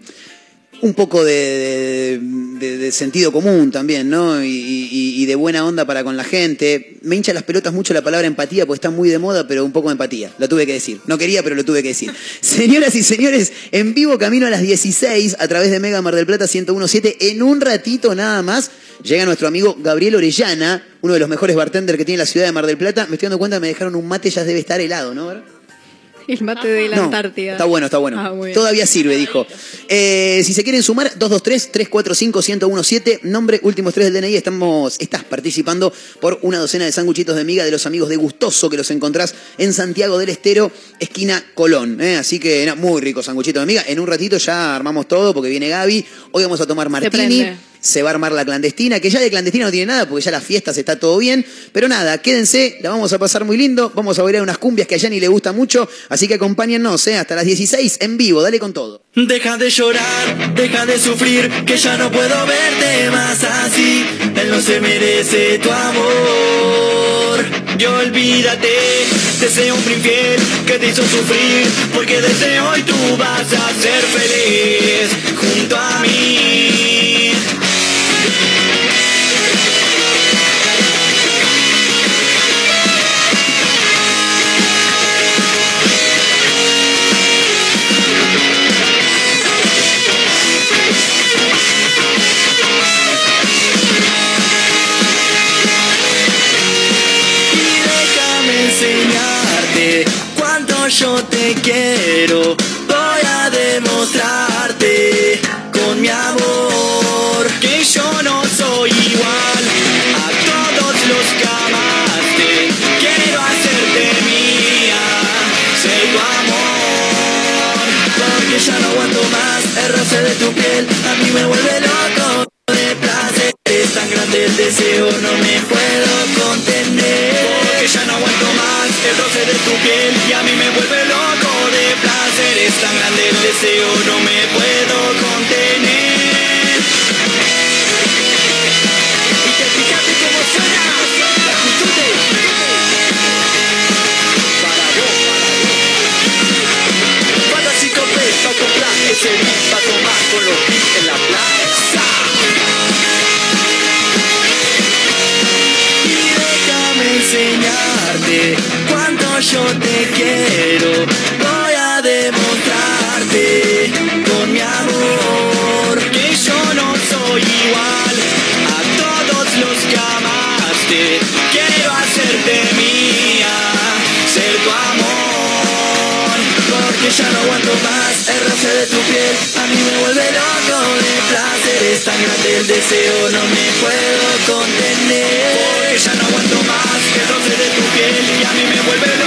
un poco de, de- de- sentido común también, ¿no? Y, y- y de buena onda para con la gente. Me hincha las pelotas mucho la palabra empatía porque está muy de moda, pero un poco de empatía. Lo tuve que decir. No quería, pero lo tuve que decir. Señoras y señores, en vivo camino a las 16 a través de Mega Mar del Plata 1017. En un ratito nada más llega nuestro amigo Gabriel Orellana, uno de los mejores bartenders que tiene la ciudad de Mar del Plata. Me estoy dando cuenta, me dejaron un mate, ya debe estar helado, ¿no? El mate de la No, Antártida. Está bueno, está bueno. Ah. Todavía sirve, dijo. Eh, si se quieren sumar, 223-345-1017, nombre, últimos tres del DNI. Estamos, estás participando por una docena de sanguchitos de miga de los amigos de Gustoso, que los encontrás en Santiago del Estero, esquina Colón. ¿eh? Así que, no, muy rico sanguchito de miga. En un ratito ya armamos todo porque viene Gaby. Hoy vamos a tomar martini. Se va a armar la clandestina, que ya de clandestina no tiene nada, porque ya las fiestas está todo bien. Pero nada, quédense, la vamos a pasar muy lindo. Vamos a bailar unas cumbias que a Yanni le gusta mucho. Así que acompáñennos, ¿eh? hasta las 16 en vivo. Dale con todo. Deja de llorar, deja de sufrir, que ya no puedo verte más así. Él no se merece tu amor. Y olvídate de ese hombre infiel que te hizo sufrir, porque desde hoy tú vas a ser feliz yo te quiero. Voy a demostrarte con mi amor que yo no soy igual a todos los que amaste. Quiero hacerte mía, sé tu amor. Porque ya no aguanto más el roce de tu piel, a mí me vuelve loco de placer. Es tan grande el deseo, no me puedo piel y a mí me vuelve loco de placer. Es tan grande el deseo, no me puedo te quiero, voy a demostrarte con mi amor que yo no soy igual a todos los que amaste. Quiero hacerte mía, ser tu amor, porque ya no aguanto más el roce de tu piel. A mí me vuelve loco de placer, es tan grande el deseo, no me puedo contener. Porque ya no aguanto más el roce de tu piel y a mí me vuelve loco.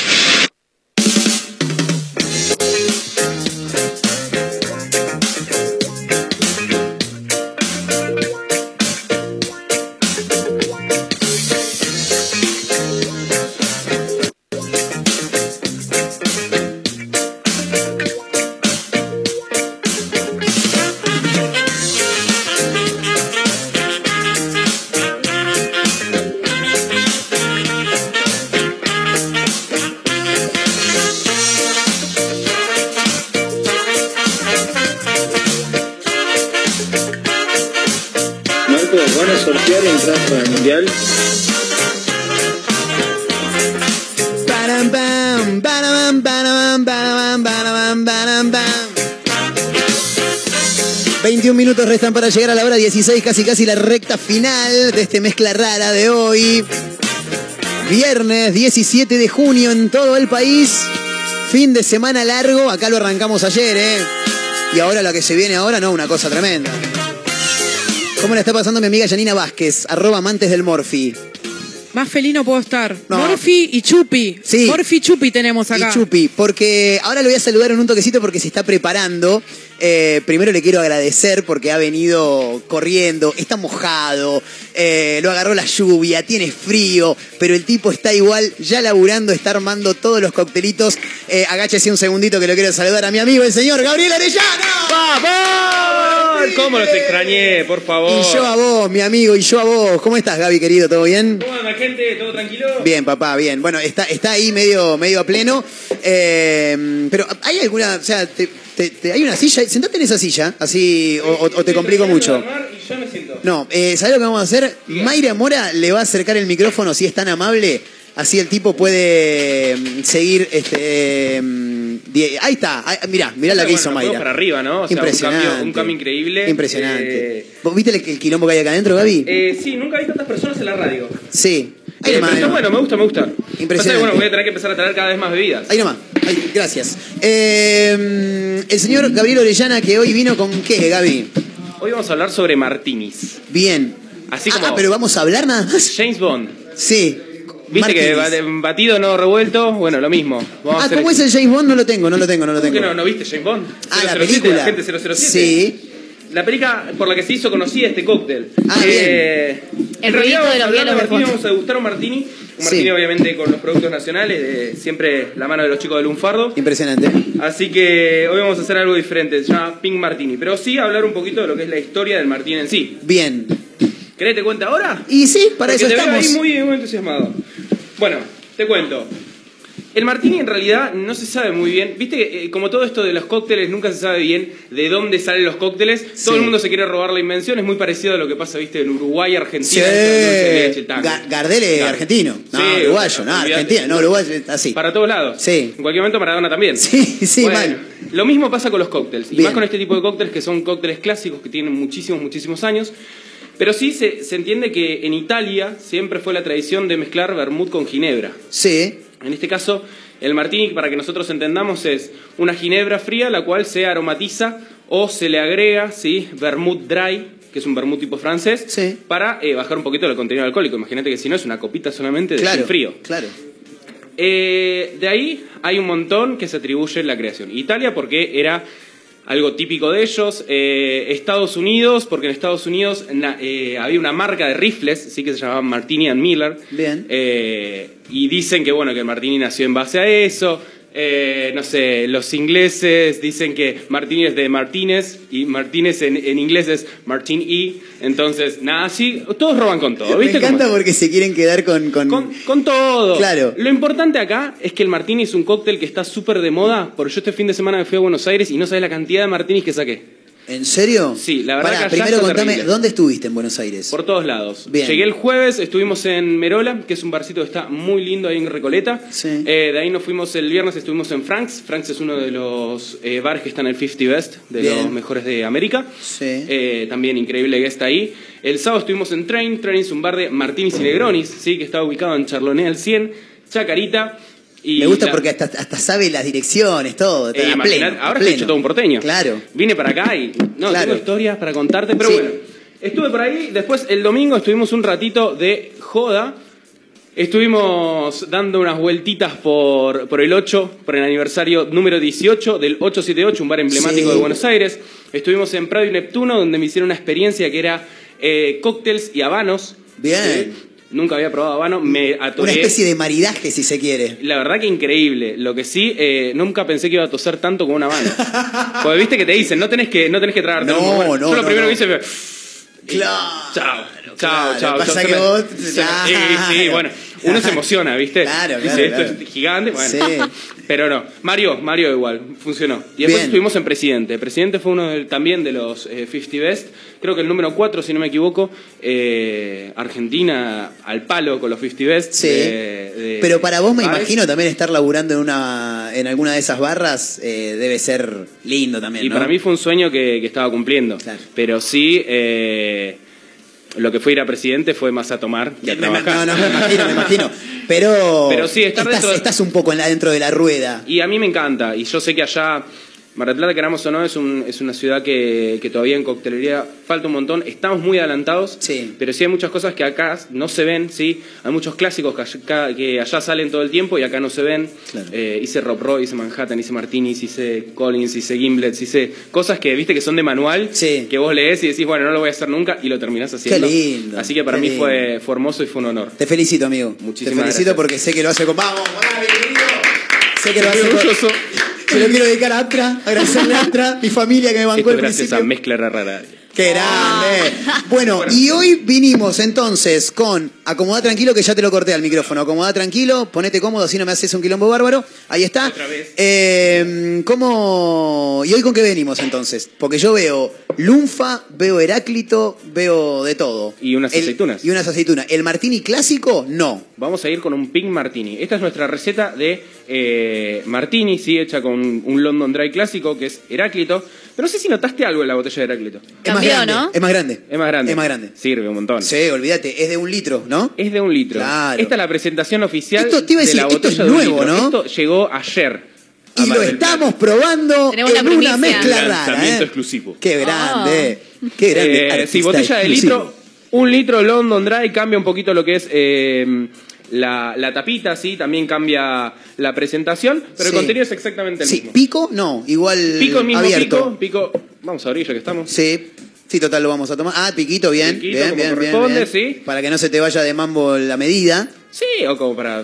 Llegar a la hora 16, casi casi la recta final de este mezcla rara de hoy. Viernes 17 de junio en todo el país. Fin de semana largo, acá lo arrancamos ayer, ¿eh? Y ahora lo que se viene ahora, no, una cosa tremenda. ¿Cómo le está pasando mi amiga Janina Vázquez, arroba amantes del Morfi? Más felino puedo estar. No. Morfi y Chupi. Sí. Morfi y Chupi tenemos acá. Y Chupi, porque ahora lo voy a saludar en un toquecito porque se está preparando. Eh, primero le quiero agradecer porque ha venido corriendo, está mojado, eh, lo agarró la lluvia, tiene frío, pero el tipo está igual, ya laburando, está armando todos los coctelitos. Eh, agáchese un segundito que lo quiero saludar a mi amigo, el señor Gabriel Arellano. ¡Vamos! ¿Cómo los extrañé, por favor? Y yo a vos, mi amigo, y yo a vos. ¿Cómo estás, Gaby, querido? ¿Todo bien? ¿Cómo anda, gente? ¿Todo tranquilo? Bien, papá, bien. Bueno, está, está ahí medio, medio a pleno. Eh, pero ¿hay alguna, o sea, te- te- te- hay una silla? Sentate en esa silla, así, o, o- o te complico mucho. No, eh, ¿sabés lo que vamos a hacer? Mayra Mora le va a acercar el micrófono si es tan amable. Así el tipo puede mm, seguir este. die- ahí está, mirá, mirá la que hizo Mayra. para arriba, ¿no? O sea, un Impresionante. cambio, un cambio increíble. Impresionante. Eh, ¿Vos viste el, el quilombo que hay acá adentro, Gaby? eh, sí, nunca vi tantas personas en la radio. sí. Ahí Eh, nomás, pero está ahí bueno, me gusta, me gusta. Impresionante. Pasa que, bueno, voy a tener que empezar a traer cada vez más bebidas. Ahí nomás. Ahí, gracias. Eh, el señor Gabriel Orellana, que hoy vino con qué, Gaby? Hoy vamos a hablar sobre martinis. Bien. Así Ah, como ah, pero vamos a hablar nada más. James Bond. Sí. Viste que Martinis. ba- batido no revuelto, bueno, lo mismo. Vamos a Ah, hacer ¿cómo es el James Bond? No lo tengo, no lo tengo, no lo ¿Cómo tengo. que no, no viste James Bond? Ah, la 007, película. Agente 007. Sí. La película por la que se hizo conocida este cóctel. Ah, Eh, El en realidad de vamos a los hablar hielos de martini, vamos a degustar un martini. Un Sí. martini obviamente con los productos nacionales, de siempre la mano de los chicos de Lunfardo. Impresionante. Así que hoy vamos a hacer algo diferente, se llama Pink Martini. Pero sí hablar un poquito de lo que es la historia del martini en sí. Bien. ¿Querés te cuente ahora? Y sí, para Porque eso te veo estamos. ahí muy, muy entusiasmado. Bueno, te cuento. El martini en realidad no se sabe muy bien. Viste que eh, como todo esto de los cócteles nunca se sabe bien de dónde salen los cócteles. Todo Sí. el mundo se quiere robar la invención. Es muy parecido a lo que pasa, viste, en Uruguay, Sí. Argentina. Ga- Gardel es argentino. No, Sí, uruguayo, no, olvídate. argentino. No, uruguayo, así. Para todos lados. Sí. En cualquier momento Maradona también. Sí, sí, Bueno, mal. Lo mismo pasa con los cócteles. Y Bien. más con este tipo de cócteles que son cócteles clásicos que tienen muchísimos, muchísimos años. Pero sí se, se entiende que en Italia siempre fue la tradición de mezclar vermut con ginebra. Sí. En este caso, el martini, para que nosotros entendamos, es una ginebra fría la cual se aromatiza o se le agrega, ¿sí? Vermut dry, que es un vermut tipo francés, Sí. para eh, bajar un poquito el contenido alcohólico. Imagínate que si no es una copita solamente de Claro. frío. Claro. Eh, de ahí hay un montón que se atribuye la creación. Italia porque era algo típico de ellos. Eh, Estados Unidos porque en Estados Unidos na- eh, había una marca de rifles, sí que se llamaba Martini and Miller. Bien. Eh, y dicen que bueno que Martini nació en base a eso. Eh, no sé, los ingleses dicen que Martini es de Martínez y Martínez en, en inglés es Martin E. Entonces, nada, así, todos roban con todo, Me encanta porque se quieren quedar con... con... Con todo. Claro. Lo importante acá es que el martini es un cóctel que está súper de moda, porque yo este fin de semana me fui a Buenos Aires y no sabes la cantidad de martinis que saqué. ¿En serio? Sí, la verdad Pará, que primero contame, terrible. ¿dónde estuviste en Buenos Aires? Por todos lados. Bien. Llegué el jueves, estuvimos en Merola, que es un barcito que está muy lindo ahí en Recoleta. Eh, de ahí nos fuimos el viernes, estuvimos en Franks. Franks es uno de los eh, bares que está en el 50 Best, de Bien. los mejores de América. Eh, también increíble que está ahí. El sábado estuvimos en Train. Train es un bar de Martinis y Negronis, ¿sí? que está ubicado en Charloné al 100, Chacarita. Y Me gusta la- porque hasta, hasta sabe las direcciones, todo. Eh, imaginar- pleno, ahora estoy hecho todo un porteño. Claro. Vine para acá y. No, Claro. tengo historias para contarte, pero Sí. bueno. Estuve por ahí, después el domingo estuvimos un ratito de joda. Estuvimos dando unas vueltitas por, por el 8, por el aniversario número 18 del 878, un bar emblemático Sí. de Buenos Aires. Estuvimos en Prado y Neptuno, donde me hicieron una experiencia que era eh, cócteles y habanos. Bien. Sí. Nunca había probado habano, me atoré. Una especie de maridaje, si se quiere. La verdad que increíble. Lo que sí, eh, nunca pensé que iba a toser tanto como una habano. Porque viste que te dicen, no tenés que, no tenés que tragarte. No, no, Yo lo no, primero no. que hice fue. Claro. Chao, chao, claro. chao. Pasa chao. que me- vos- Claro. Sí, sí, bueno. Uno se emociona, ¿viste? Claro, Dice, claro, esto claro. es gigante. Bueno. Sí. Pero no. Mario, Mario igual, funcionó. Y después Bien. estuvimos en Presidente. Presidente fue uno también de los eh, 50 Best. Creo que el número 4, si no me equivoco. eh, Argentina al palo con los 50 Best. Sí. de- de- Pero para vos me imagino también estar laburando en una en alguna de esas barras eh, debe ser lindo también, Y ¿no? para mí fue un sueño que, que estaba cumpliendo. Pero sí, eh, lo que fue ir a presidente fue más a tomar que a trabajar. no, no, me imagino, me imagino. Pero, Pero sí, estar estás, dentro de- estás un poco en la, dentro de la rueda. Y a mí me encanta. Y yo sé que allá, Mar del Plata, queramos o no, es, un- es una ciudad que, que todavía en coctelería falta un montón. Estamos muy adelantados, pero sí hay muchas cosas que acá no se ven. ¿sí? Hay muchos clásicos que allá, que allá salen todo el tiempo y acá no se ven. Eh, hice Rob Roy, hice Manhattan, hice Martinis, hice Collins, hice Gimblets, hice cosas que viste que son de manual, que vos lees y decís, bueno, no lo voy a hacer nunca y lo terminás haciendo. lindo, Así que para qué mí lindo. fue, hermoso y fue un honor. Te felicito, amigo. Muchísimas Te felicito gracias. porque sé que lo hace con. ¡Vamos! ¡Vamos, querido! Sé que lo hace con. Se lo quiero dedicar a Atra, agradecerle a Atra, mi familia que me bancó Esto el gracias principio. a Mezcla Rara. ¡Qué grande! Bueno, y hoy vinimos entonces con Acomodá tranquilo, que ya te lo corté al micrófono. Acomodá tranquilo, ponete cómodo, así no me haces un quilombo bárbaro. Ahí está. Otra vez. Eh, ¿Cómo.? ¿Y hoy con qué venimos entonces? Porque yo veo lunfa, veo heráclito, veo de todo. Y unas El- aceitunas. Y unas aceitunas. ¿El martini clásico? No. Vamos a ir con un Pink Martini. Esta es nuestra receta de eh, Martini, sí, hecha con un London Dry clásico, que es Heráclito. Pero no sé si notaste algo en la botella de Heráclito. Es más grande. Es más grande. Es más grande. Es más grande. Sirve un montón. Sí, olvídate, es de un litro, ¿no? Es de un litro. Claro. Esta es la presentación oficial Esto te iba a de la es botella de un nuevo, litro. ¿no? Esto llegó ayer. a Y Mar lo del estamos probando Tenemos la en una primicia. mezcla rara. Lanzamiento ¿eh? exclusivo. Qué grande. Qué grande. Eh, artista sí, botella de exclusivo. litro. Un litro London Dry cambia un poquito lo que es eh, la, la tapita, sí, también cambia la presentación, pero Sí. el contenido es exactamente el Sí, mismo. pico, no, igual Pico, mismo abierto. pico, pico. Vamos a abrir ya que estamos. Sí. Sí, total, lo vamos a tomar. Ah, piquito, bien. Piquito, bien, como bien, bien, corresponde, bien. sí. Para que no se te vaya de mambo la medida. Sí, o como para.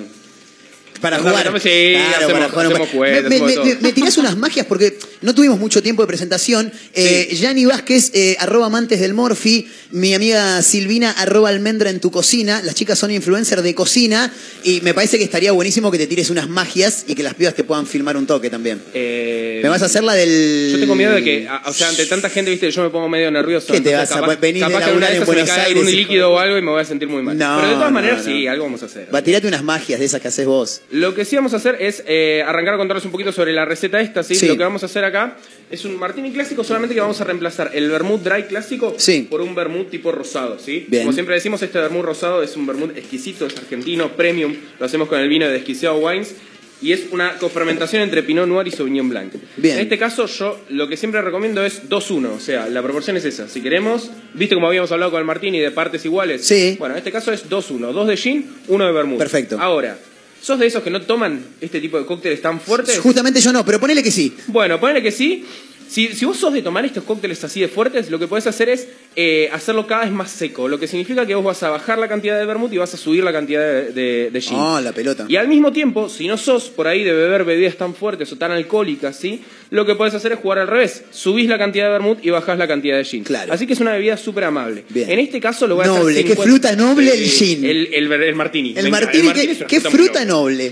Para jugar. no, sí, hacemos- para jugar hacemos me, todo. me- me tirás unas magias porque no tuvimos mucho tiempo de presentación. Eh, Yanni Vázquez, eh, arroba amantes del Morphy. Mi amiga Silvina, arroba almendra en tu cocina. Las chicas son influencers de cocina. Y me parece que estaría buenísimo que te tires unas magias y que las pibas te puedan filmar un toque también. Eh, ¿Me vas a hacer la del.? Yo tengo miedo de que, a- o sea, ante tanta gente, viste, yo me pongo medio nervioso. ¿Qué te vas a- capaz, venís de capaz que una de en Buenos Aires algún líquido o algo y me voy a sentir muy mal. No, Pero de todas maneras, no. sí, algo vamos a hacer. Va, tirate unas magias de esas que haces vos. Lo que sí vamos a hacer es eh, arrancar a contarles un poquito sobre la receta esta, ¿sí? Sí. Lo que vamos a hacer acá es un martini clásico, solamente que vamos a reemplazar el vermut dry clásico Sí. por un vermut tipo rosado, ¿sí? Bien. Como siempre decimos, este vermut rosado es un vermut exquisito, es argentino, premium, lo hacemos con el vino de Desquiciado Wines y es una cofermentación entre Pinot Noir y Sauvignon Blanc. Bien. En este caso, yo lo que siempre recomiendo es 2-1, o sea, la proporción es esa. Si queremos, viste como habíamos hablado con el martini de partes iguales. Sí. Bueno, en este caso es 2-1, 2 de gin, 1 de vermut. Perfecto. Ahora, ¿sos de esos que no toman este tipo de cócteles tan fuertes? Justamente yo no, pero ponele que sí. Bueno, ponele que sí. Si, si vos sos de tomar estos cócteles así de fuertes, lo que podés hacer es eh, hacerlo cada vez más seco, lo que significa que vos vas a bajar la cantidad de vermut y vas a subir la cantidad de, de, de gin. Ah, la pelota. Y al mismo tiempo, si no sos por ahí de beber bebidas tan fuertes o tan alcohólicas, ¿sí? lo que podés hacer es jugar al revés. Subís la cantidad de vermut y bajás la cantidad de gin. Claro. Así que es una bebida súper amable. Bien. En este caso lo voy a hacer Noble, qué 50 fruta noble el Sí, gin. El, el, el martini. El martini, qué, fruta noble.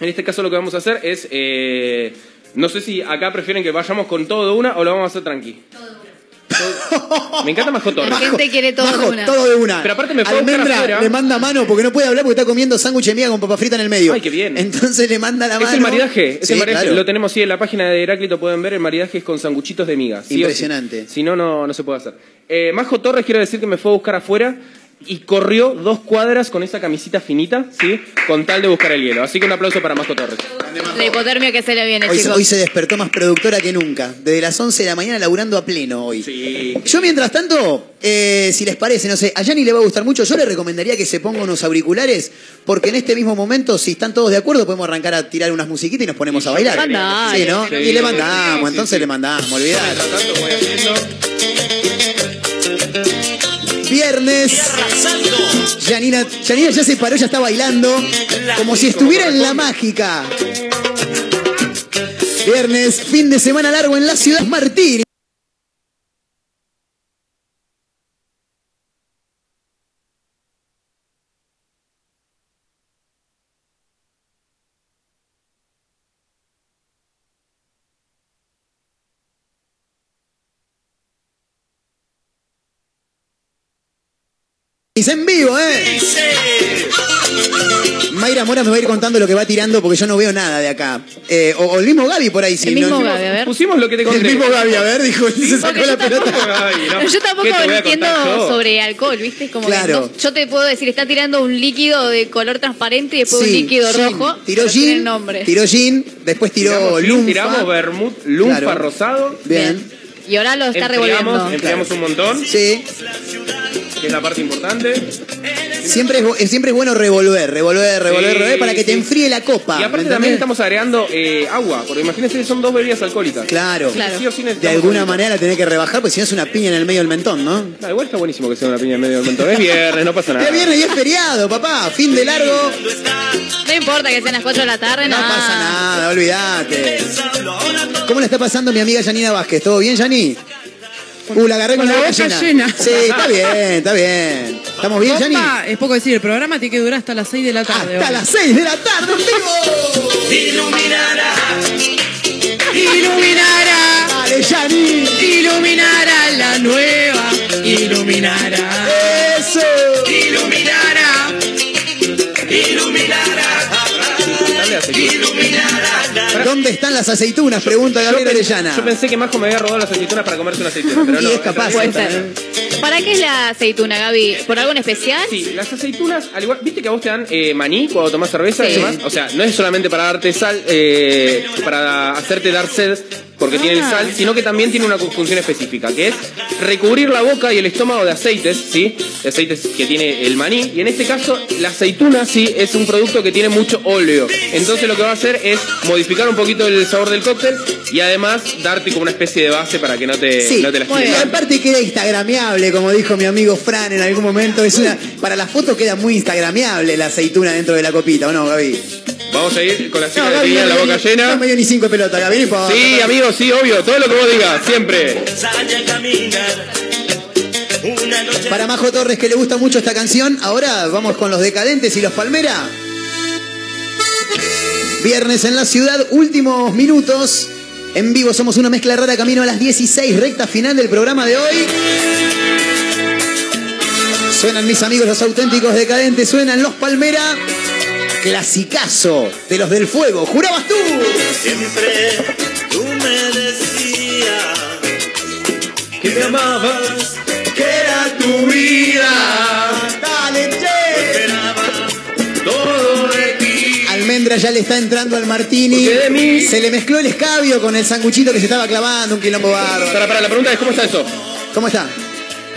En este caso lo que vamos a hacer es... eh, no sé si acá prefieren que vayamos con todo de una o lo vamos a hacer tranqui. Todo- Me encanta más cotorra. La gente quiere todo Majo, de una. todo de una. Pero aparte me fue a buscar Almendra afuera. le manda mano porque no puede hablar porque está comiendo sándwich de miga con papa frita en el medio. Ay, qué bien. Entonces le manda la Es mano. el maridaje, es Sí, el maridaje. claro. lo tenemos sí en la página de Heráclito, pueden ver, el maridaje es con sanguchitos de miga. sí o sí. Impresionante. Si no, no, no se puede hacer. Eh, Majo Torres, quiero decir que me fue a buscar afuera y corrió dos cuadras con esa camisita finita, ¿sí? Con tal de buscar el hielo. Así que un aplauso para Majo Torres. La hipotermia que se le viene, Hoy, chicos. hoy se despertó más productora que nunca. Desde las 11 de la mañana laburando a pleno hoy. Sí. Yo mientras tanto, eh, si les parece, no sé, a Yanni le va a gustar mucho, yo le recomendaría que se ponga unos auriculares, porque en este mismo momento, si están todos de acuerdo, podemos arrancar a tirar unas musiquitas y nos ponemos a bailar. Mandale. Sí, ¿no? Sí, y le mandamos, sí, entonces sí. le mandamos, olvidate. Viernes. Yanina, Yanina ya se paró, ya está bailando, como si estuviera en la mágica. Viernes, fin de semana largo en la ciudad Martín. En vivo, ¿eh? Mayra Mora me va a ir contando lo que va tirando porque yo no veo nada de acá. Eh, o, o el mismo Gaby por ahí. sí, El mismo ¿no? Gaby, a ver. Pusimos lo que te conté. El mismo Gaby, a ver, dijo, se sacó la yo pelota. Ay, no. Pero yo tampoco ¿Qué te voy a entiendo sobre alcohol, ¿viste? Es Como que Claro. no- yo te puedo decir, está tirando un líquido de color transparente y después un Sí, líquido gin. rojo. Tiró gin, nombre. tiró gin, después tiró Tiramos, lunfa. tiramos vermut, Claro. rosado. Bien. Y ahora lo está Enfriamos, revolviendo. enfriamos un montón, Sí, que es la parte importante. siempre es, es- siempre es bueno revolver, revolver, revolver, Sí, revolver para que te enfríe la copa. Y aparte ¿me también estamos agregando eh, agua, porque imagínense que son dos bebidas alcohólicas. Claro. Claro. Sí o sí De alguna manera tenés que rebajar, porque si no es una piña en el medio del mentón, ¿no? Ah, igual está buenísimo que sea una piña en medio del mentón. Es viernes, no pasa nada. Es viernes y es feriado, papá. Fin de largo. No importa que sean las 4 de la tarde, No nada. pasa nada, olvídate. ¿Cómo le está pasando mi amiga Yanina Vázquez? ¿Todo bien, Yani? Uh, la agarré con, Con la la boca, llena. llena. Sí, está bien, está bien. ¿Estamos bien, Yani? Compa, es poco decir, el programa tiene que durar hasta las 6 de la tarde. Hasta hoy. las 6 de la tarde, en vivo. Iluminará, Iluminará, Dale, Yani. iluminará la nueva. Iluminará, ¿Dónde están las aceitunas? Pregunta Gabriel Orellana. yo pensé que Majo me había robado las aceitunas para comerse una aceituna, pero Y no. es capaz. realidad- Puede ser. ¿Para qué es la aceituna, Gaby? ¿Por algo en especial? Sí, las aceitunas, al igual, viste que a vos te dan eh, maní cuando tomás cerveza y Sí. demás. O sea, no es solamente para darte sal, eh, para hacerte dar sed, porque tiene el Ah. sal, sino que también tiene una función específica, que es recubrir la boca y el estómago de aceites, ¿sí? De aceites que tiene el maní. Y en este caso, la aceituna, sí, es un producto que tiene mucho óleo. Entonces lo que va a hacer es modificar un poquito el sabor del cóctel y además darte como una especie de base para que no te, Sí, no te y lastimes. aparte queda instagrameable, como dijo mi amigo Fran en algún momento. Es una, para la foto queda muy instagrameable la aceituna dentro de la copita, ¿o no, Gaby? Vamos a ir con la No, cita de Gaby, piña en la boca llena. No me dio ni cinco de pelota, Gaby. Sí, amigo, sí, obvio. Todo lo que vos digas, siempre. Para Majo Torres, que le gusta mucho esta canción, ahora vamos con los decadentes y los Palmera. Viernes en la ciudad, últimos minutos. En vivo somos una mezcla rara camino a las 16, recta final del programa de hoy. Suenan mis amigos los auténticos decadentes, suenan los Palmera. Clasicazo de los del fuego. ¿Jurabas tú? siempre tú me decías Que me amabas. que era tu vida. Dale, che. Todo de ti. Almendra ya le está entrando al martini. De mí- Se le mezcló el escabio con el sanguchito que se estaba clavando, un quilombo barro. Para, para, la pregunta es: ¿cómo está eso? ¿Cómo está?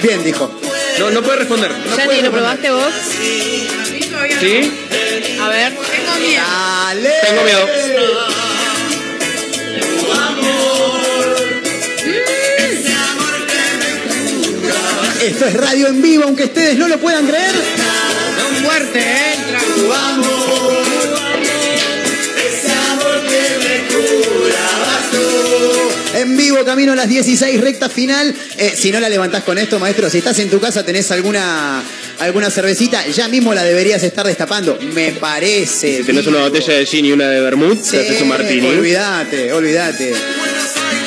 Bien, dijo. No, no puede responder. Yanni, ¿lo probaste vos? ¿Sí? A ver. Tengo miedo. Dale. Tengo miedo. Mm. Esto es radio en vivo, aunque ustedes no lo puedan creer. Fuerte, entra. Tu amor. En vivo, camino a las 16, recta final. Eh, si no la levantás con esto, maestro, si estás en tu casa, tenés alguna, alguna cervecita, ya mismo la deberías estar destapando. Me parece. Si tenés una botella de gin y una de vermouth, te haces un martini. Olvídate, olvídate.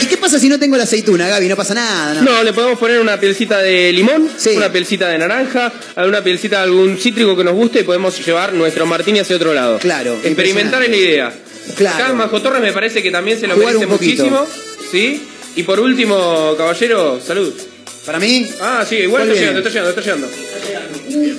¿Y qué pasa si no tengo la aceituna, Gaby? No pasa nada, ¿no? No, le podemos poner una pielcita de limón, una pielcita de naranja, alguna pielcita de algún cítrico que nos guste y podemos llevar nuestro martini hacia otro lado. Claro. Experimentar es la idea. Claro. Acá Majo Torres me parece que también se lo Jugar merece muchísimo. ¿Sí? Y por último, caballero, salud. ¿Para mí? Ah, sí, igual ¿Cuál está llegando, está llegando, está llegando.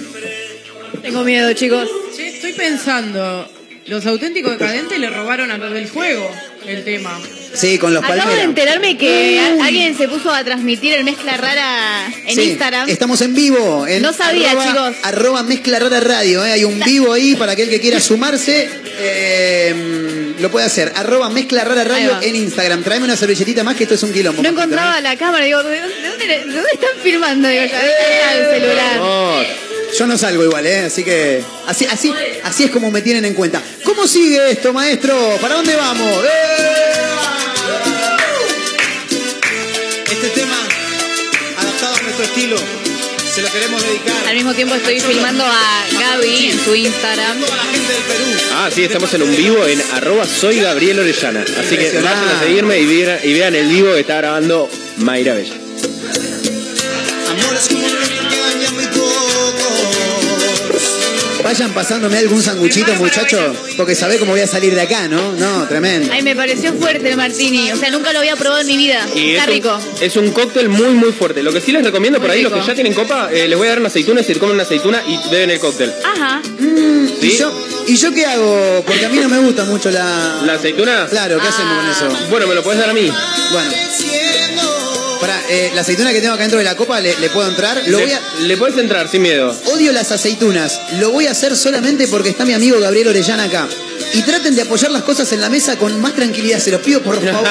Tengo miedo, chicos. Che, estoy pensando, los auténticos decadentes le robaron a los del fuego el tema. Sí, con los Acabo de enterarme que a- alguien se puso a transmitir el mezcla rara en Sí, Instagram. Estamos en vivo. En No sabía, arroba- chicos. Arroba mezcla rara radio. ¿eh? Hay un vivo ahí para aquel que quiera sumarse. eh, lo puede hacer. Arroba mezcla rara radio en Instagram. Tráeme una servilletita más que esto es un quilombo. No encontraba ¿eh? la cámara, digo, ¿de dónde, de dónde- de dónde están filmando? Digo, ya está el celular. Yo no salgo igual, ¿eh? Así que. Así, así, así es como me tienen en cuenta. ¿Cómo sigue esto, maestro? ¿Para dónde vamos? Este tema, adaptado a nuestro estilo, se lo queremos dedicar. Al mismo tiempo estoy filmando a Gaby en su Instagram. Ah, sí, estamos en un vivo en arroba soy Gabriel Orellana. Así que vayan a seguirme y vean, y vean el vivo que está grabando Mayra Bella. Vayan pasándome algún sanguchito, muchachos. Porque sabe cómo voy a salir de acá, ¿no? No, tremendo. Ay, me pareció fuerte el martini. O sea, nunca lo había probado en mi vida. Y Está es un, rico. es un cóctel muy, muy fuerte. Lo que sí les recomiendo por ahí, los que ya tienen copa, eh, les voy a dar una aceituna, si comen una aceituna y beben el cóctel. Ajá. ¿Y, yo, ¿Y yo qué hago? Porque a mí no me gusta mucho la. ¿La aceituna? Claro, ¿qué hacemos con eso? Bueno, me lo puedes dar a mí. Bueno. Para, la aceituna que tengo acá dentro de la copa, ¿le, le puedo entrar? Lo le, voy a... le puedes entrar sin miedo. Odio las aceitunas. Lo voy a hacer solamente porque está mi amigo Gabriel Orellana acá. Y traten de apoyar las cosas en la mesa con más tranquilidad. Se los pido, por favor.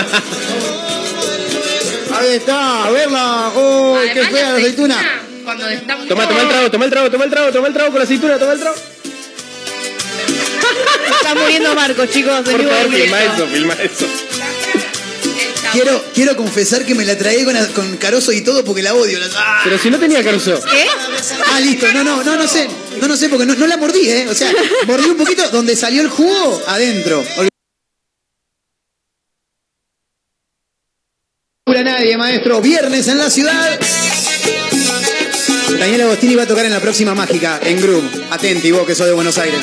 Ahí está, a verla. ¡Oh, qué fea la aceituna! Cuando estamos... Toma, toma el trago, toma el trago, toma el trago, toma el trago con la aceituna, toma el trago. Está muriendo Marcos, chicos. Por favor, filma eso, filma eso. Quiero, quiero confesar que me la tragué con, con carozo y todo porque la odio. La- ¡Ah! Pero si no tenía carozo. ¿Qué? Ah, listo. No, no, no, no sé. No, no sé porque no, no la mordí, ¿eh? O sea, mordí un poquito donde salió el jugo adentro. a nadie, maestro. Viernes en la ciudad. Daniel Agostini va a tocar en la próxima mágica, en Groove. Atenti, vos que sos de Buenos Aires.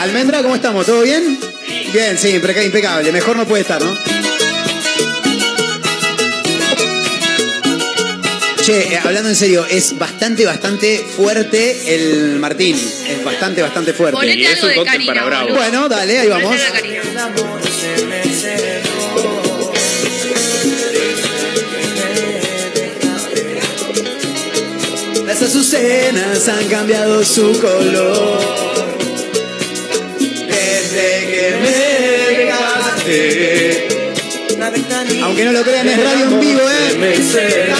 Almendra, ¿cómo estamos? ¿Todo bien? Bien, sí, impeca- impecable. Mejor no puede estar, ¿no? Che, eh, hablando en serio, es bastante, bastante fuerte el Martín. Es bastante, bastante fuerte. Ponete Y es algo un de cóctel para bravo. Bueno, dale, ahí vamos. Ponete algo de cariño. Las azucenas han cambiado su color. Aunque no lo crean, es radio en vivo, ¿eh?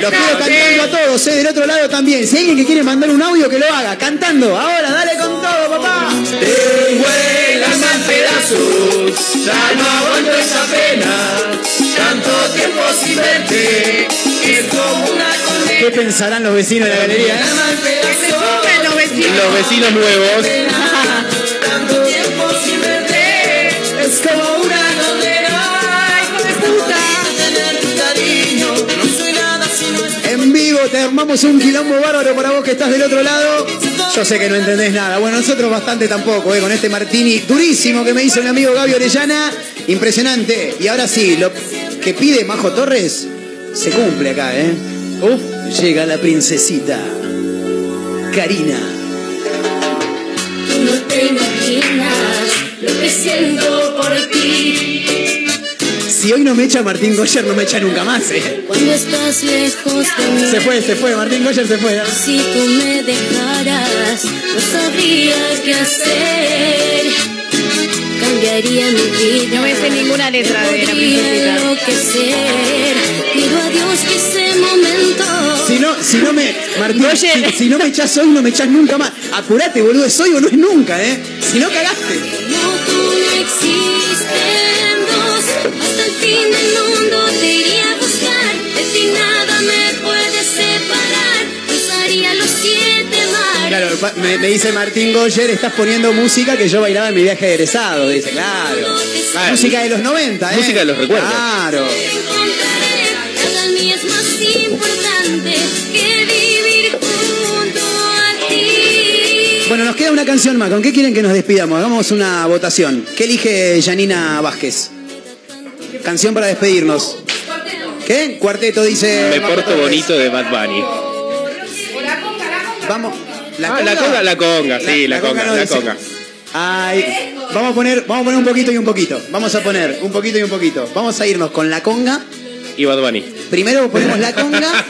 Los quiero cantando a todos, ¿eh? Del otro lado también. Si hay alguien que quiere mandar un audio, que lo haga. Cantando. Ahora, dale con todo, papá. Alma en pedazos, ya no aguanto esa pena. Tanto tiempo sin verte, es como una condena. ¿Qué pensarán los vecinos de la galería? eh? Los vecinos nuevos. Es como una me gusta tener tu cariño, no soy nada si no es En vivo te armamos un quilombo bárbaro para vos que estás del otro lado. Yo sé que no entendés nada. Bueno, nosotros bastante tampoco, ¿eh? con este martini durísimo que me hizo mi amigo Gaby Orellana. Impresionante. Y ahora sí, lo que pide Majo Torres se cumple acá, ¿eh? Uf, llega la princesita. Karina. Si hoy no me echa Martín Goyer, no me echa nunca más, ¿eh? Cuando estás lejos de mí. Se fue, se fue, Martín Goyer se fue. ¿eh? Si tú me dejaras, no sabría qué hacer. cambiaría mi vida. No me sé ninguna letra de la. Pido a Dios que ese momento Si no, si no me, Martín, si, si no me echás hoy, no me echás nunca más. Apurate, boludo, es hoy o no es nunca, ¿eh? Si no cagaste. como tú no fin del mundo te iría a buscar. De ti nada me puede separar. Cruzaría los siete mares. Claro, me, me dice Martín Goyer, estás poniendo música que yo bailaba en mi viaje de egresado. Dice, claro. Música de los 90, ¿eh? música de los recuerdos. Claro. Para mí es más importante que vivir junto a ti. Bueno, nos queda una canción más. ¿Con qué quieren que nos despidamos? Hagamos una votación. ¿Qué elige Janina Vázquez? Canción para despedirnos. ¿Qué? Cuarteto dice. Me porto bonito de Bad Bunny. Vamos. Ah, la conga, la conga, sí, la, conga, no la dice. conga. Ay, vamos a poner, vamos a poner un poquito y un poquito. Vamos a poner un poquito y un poquito. Vamos a irnos con la conga. Y Bad Bunny. Primero ponemos la conga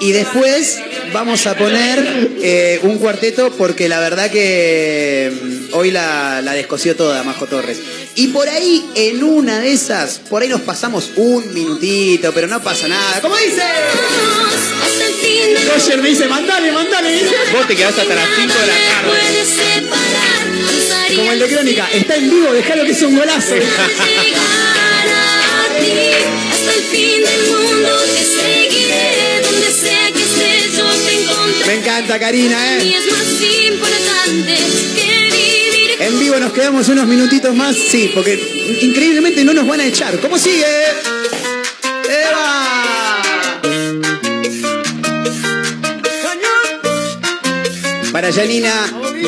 y después vamos a poner eh, un cuarteto porque la verdad que mm, hoy la, la descosió toda Majo Torres. Y por ahí, en una de esas, por ahí nos pasamos un minutito, pero no pasa nada. ¿Cómo dice? Hasta el fin del Roger me dice, mandale, mandale. dice. Vos te quedás hasta las 5 de la tarde. Como el de Crónica, está en vivo, dejalo que es un golazo. llegar a ti. Hasta el fin del mundo Me encanta, Karina, Y ¿eh? es más importante que vivir En vivo nos quedamos unos minutitos más, sí, porque increíblemente no nos van a echar. ¿Cómo sigue? ¡Eva! Para Janina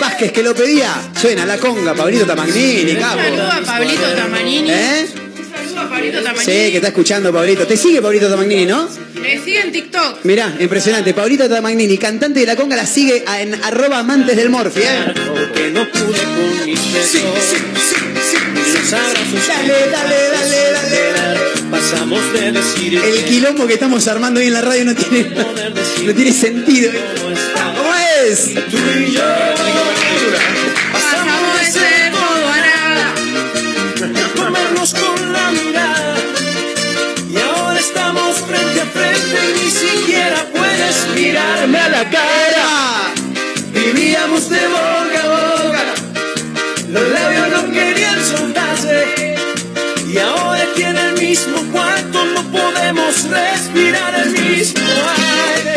Vázquez que lo pedía, suena la conga, Pablito Tamagnini, capo. Saludo a Pablito Tamanini. ¿Eh? Pablito. Sí, que está escuchando Pablito. Te sigue Pablito Tamagnini, ¿no? Me sigue en TikTok. Mirá, impresionante. Pablito Tamagnini, cantante de la conga, la sigue en arroba amantes del morfi, ¿eh? Porque no pude con mis besos. Los abrazos Dale, dale, dale, dale. Pasamos de decir El quilombo que estamos armando hoy en la radio no tiene, no tiene sentido. ¿Cómo es? tú y yo. Pasamos de ser todo a nada. Comernos con mirarme a la cara. Vivíamos de boca a boca. Los labios no querían soltarse. Y ahora aquí en el mismo cuarto no podemos respirar el mismo aire.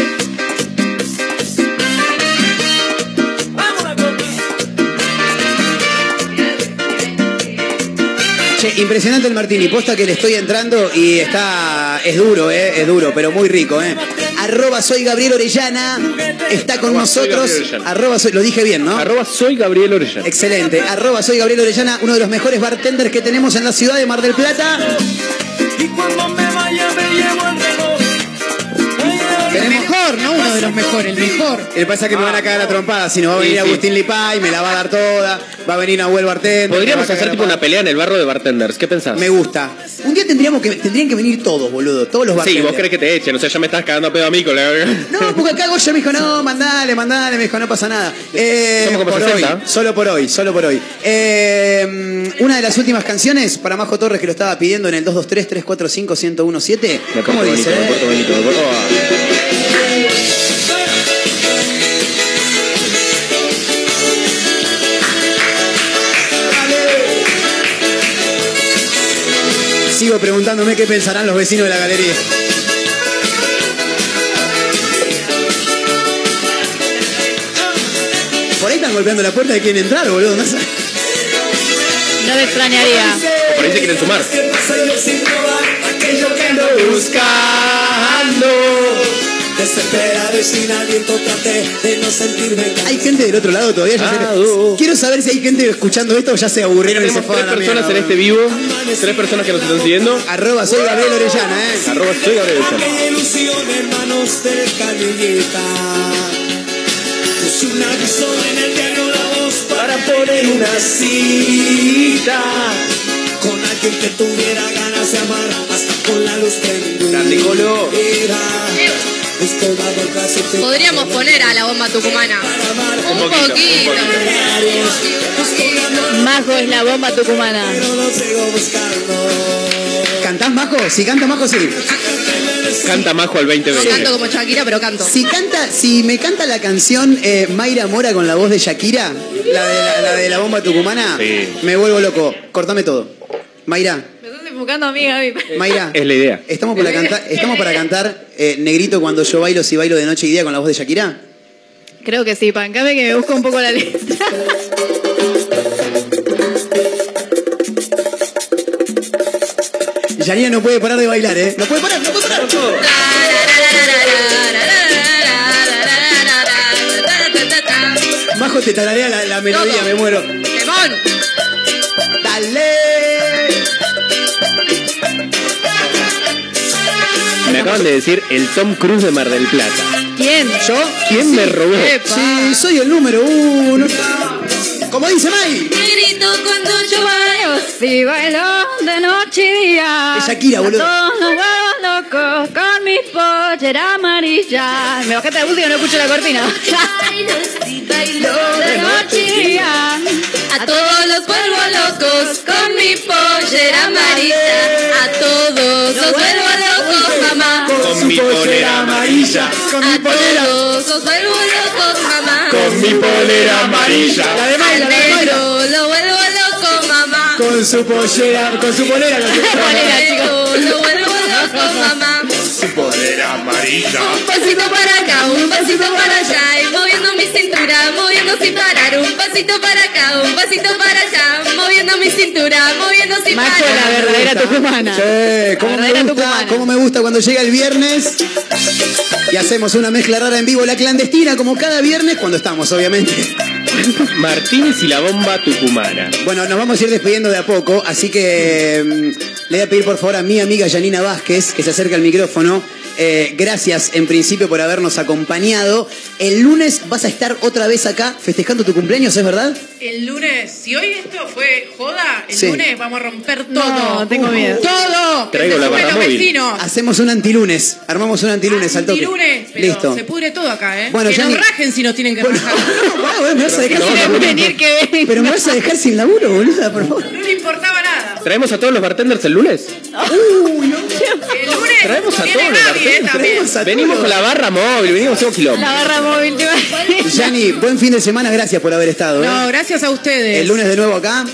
Che, impresionante el Martini. Posta que le estoy entrando y está. Es duro, ¿eh? Es duro, pero muy rico, ¿eh? Arroba soy Gabriel Orellana. Está con Arroba nosotros. Arroba soy. Lo dije bien, ¿no? Arroba soy Gabriel Orellana. Excelente. Arroba soy Gabriel Orellana, uno de los mejores bartenders que tenemos en la ciudad de Mar del Plata. Y cuando me vaya me llevo. El mejor, no uno de los mejores, el mejor. Que pasa es que me van a cagar a trompada, si no va a Sí, venir sí. Agustín Lipay, me la va a dar toda, va a venir Nahuel Bartender. me Podríamos va a cagar hacer tipo una pelea en el barro de bartenders. ¿Qué pensás? Me gusta. Un día tendríamos que, tendrían que venir todos, boludo, todos los Sí, bartenders. vos crees que te echen, o sea, ya me estás cagando a pedo a mí con la... No, porque acá Goya me dijo, no, mandale, mandale, me dijo, no pasa nada. Eh, Somos como por 60. hoy, solo por hoy, solo por hoy. Eh, una de las últimas canciones para Majo Torres que lo estaba pidiendo en el 223-345-1017. Me ¿Cómo dice? bonito, me porto bonito, me porto... Sigo preguntándome qué pensarán los vecinos de la galería. Por ahí están golpeando la puerta y quieren entrar, boludo. No sé. No me extrañaría. Por ahí se quieren sumar. ¿Qué pasa yo sin probar aquello que ando buscando? Desesperado y sin aliento traté de no sentirme Hay gente del otro lado todavía. ya se- Ah, uh. Quiero saber si hay gente escuchando esto o ya se aburrieron se Tenemos tres personas en este vivo, tres personas que nos están siguiendo. Arroba soy Gabriel Orellana, eh. Arroba soy Gabriel Orellana. Ilusión, hermanos de canillita. Puse un aviso en el diario La Voz para poner una cita con alguien que tuviera ganas de amar hasta con la luz prendida. Grande, Colo. Podríamos poner a la bomba tucumana. Un, poquito. Majo es la bomba tucumana. ¿Cantás, Majo? Si canta, Majo, sí. Canta Majo al No 2020. canto como Shakira, pero canto. Si canta, si me canta la canción eh, Mayra Mora con la voz de Shakira, la de la, la de la bomba tucumana, Sí. me vuelvo loco. Cortame todo. Mayra, Me estás enfocando a mí, Gaby. Mayra. Es la idea. ¿Estamos para cantar, estamos para cantar eh, Negrito cuando yo bailo, si bailo de noche y día con la voz de Shakira? Creo que sí, pancame que me busco un poco la letra. Yanina no puede parar de bailar, ¿eh? No puede parar, no puede parar. Majo te tararea la, la melodía, Todo. me muero. ¡Lemón! ¡Dale! Me acaban de decir el Tom Cruise de Mar del Plata. ¿Quién? ¿Yo? ¿Quién me robó? Sí, soy el número uno. Como dice May. Grito cuando yo bailo. Si bailo de noche y día. Es Shakira, boludo. A todos nos vuelvo locos con mi pollera amarilla. Me bajaste la música y no escucho la cortina. Bailo, sí, bailo de noche y día. A todos los vuelvo locos con mi pollera amarilla. A todos los vuelvo locos, Con mi polera amarilla. Con mi polera. todos mamá. Con mi polera amarilla. La de May, Al la de May. negro lo vuelvo loco, mamá. Con su pollera, con su polera. con su Polera, chicos. lo vuelvo loco, mamá. Su polera amarilla. Un pasito para acá, un pasito para allá, y moviendo mi cintura, moviendo sin parar. Un pasito para acá, un pasito para allá, moviendo mi cintura, moviendo sin Majo, parar. la verdadera tucumana. Sí, cómo me gusta, tucumana. cómo me gusta cuando llega el viernes y hacemos una mezcla rara en vivo, la clandestina, como cada viernes, cuando estamos, obviamente. Martínez y la bomba tucumana. Bueno, nos vamos a ir despidiendo de a poco, así que mm, le voy a pedir por favor a mi amiga Janina Vázquez que se acerque al micrófono. Eh, gracias en principio por habernos acompañado. El lunes vas a estar otra vez acá festejando tu cumpleaños, ¿es verdad? El lunes, si hoy esto fue joda, el Sí. lunes vamos a romper todo. No, tengo miedo. Todo. Traigo Que se la sumen barra los móvil. vecinos. Hacemos un antilunes, armamos un antilunes al toque. Antilunes, pero Listo. se pudre todo acá, ¿eh? Bueno, que ya nos ni- rajen si nos tienen que rajar. Bueno, bueno, me vas a dejar No, sin laburo. venir que venga. Pero me vas a dejar sin laburo, boluda, por favor. No le importaba. ¿Traemos a todos los bartenders el lunes? El lunes Traemos a todos los ¿eh? bartenders. También. Traemos a Venimos con la barra móvil, venimos hacemos quilombo. La barra móvil te va Yani, buen fin de semana, gracias por haber estado. ¿eh? No, gracias a ustedes. El lunes de nuevo acá.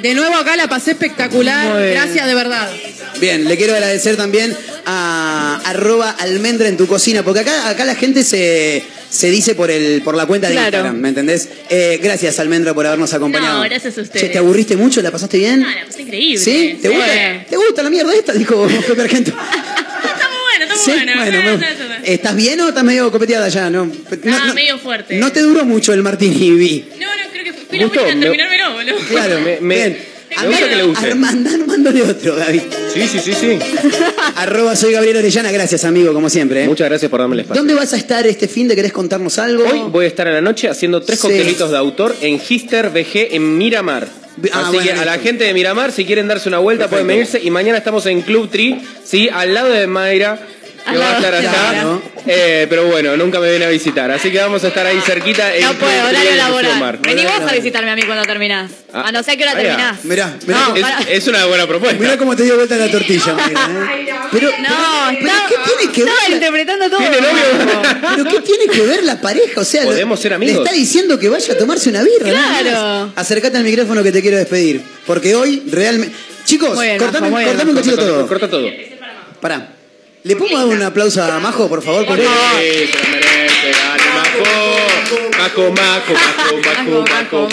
De nuevo acá la pasé espectacular. Gracias de verdad. Bien, le quiero agradecer también a arroba almendra en tu cocina, porque acá, acá la gente se, se dice por el por la cuenta de Claro. Instagram, ¿me entendés? Eh, gracias almendra por habernos acompañado. No, gracias a ustedes. Che, ¿Te aburriste mucho? ¿La pasaste bien? No, la pasé increíble. ¿Sí? ¿Te gusta, ¿Te gusta la mierda esta? Dijo Pepe Argento. Está muy bueno, está muy Sí, bueno. bueno, me-. ¿Estás bien o estás medio copeteada ya? No, no, Ah, medio fuerte. no te duró mucho el Martini B. No, no, creo que fui la Justo, en me- terminármelo, boludo. Claro, Me, me, Bien. Me gusta que le guste. Armanda, armándole otro, David. Sí, sí, sí, sí. Arroba soy Gabriel Orellana, gracias amigo, como siempre. ¿eh? Muchas gracias por darme el espacio. ¿Dónde vas a estar este fin de? ¿Querés contarnos algo? Hoy voy a estar a la noche haciendo tres Sí. coctelitos de autor en Gister VG en Miramar. Ah, Así bueno, que a la listo. gente de Miramar, si quieren darse una vuelta, pueden venirse. Y mañana estamos en Club Tree, ¿sí? Al lado de Mayra, que va a estar allá. Mayra. Eh, pero bueno, nunca me viene a visitar. Así que vamos a estar ahí cerquita. en No Club puedo, horario en laboral. Vení vos a visitarme a mí cuando terminás. Ah. A no sé a qué hora Ah, terminás. Mirá, mirá, No, Es, para- es una buena propuesta. mirá cómo te dio vuelta la tortilla, Mayra, ¿eh? Pero, No, pero, pero estaba- ¿qué tiene que ver? Estaba interpretando todo. ¿Tiene novio? ¿Pero qué tiene que ver la pareja? O sea, lo- Podemos ser amigos. Le está diciendo que vaya a tomarse una birra. Claro. más. Acércate al micrófono que te quiero despedir. Porque hoy realmente. Chicos, bien, cortame, bien, un Corta, cachito todo. corta todo. Pará. ¿Le podemos dar un aplauso a Majo, por favor? Porque- Sí, se lo merece. Dale, Majo. Majo, Majo,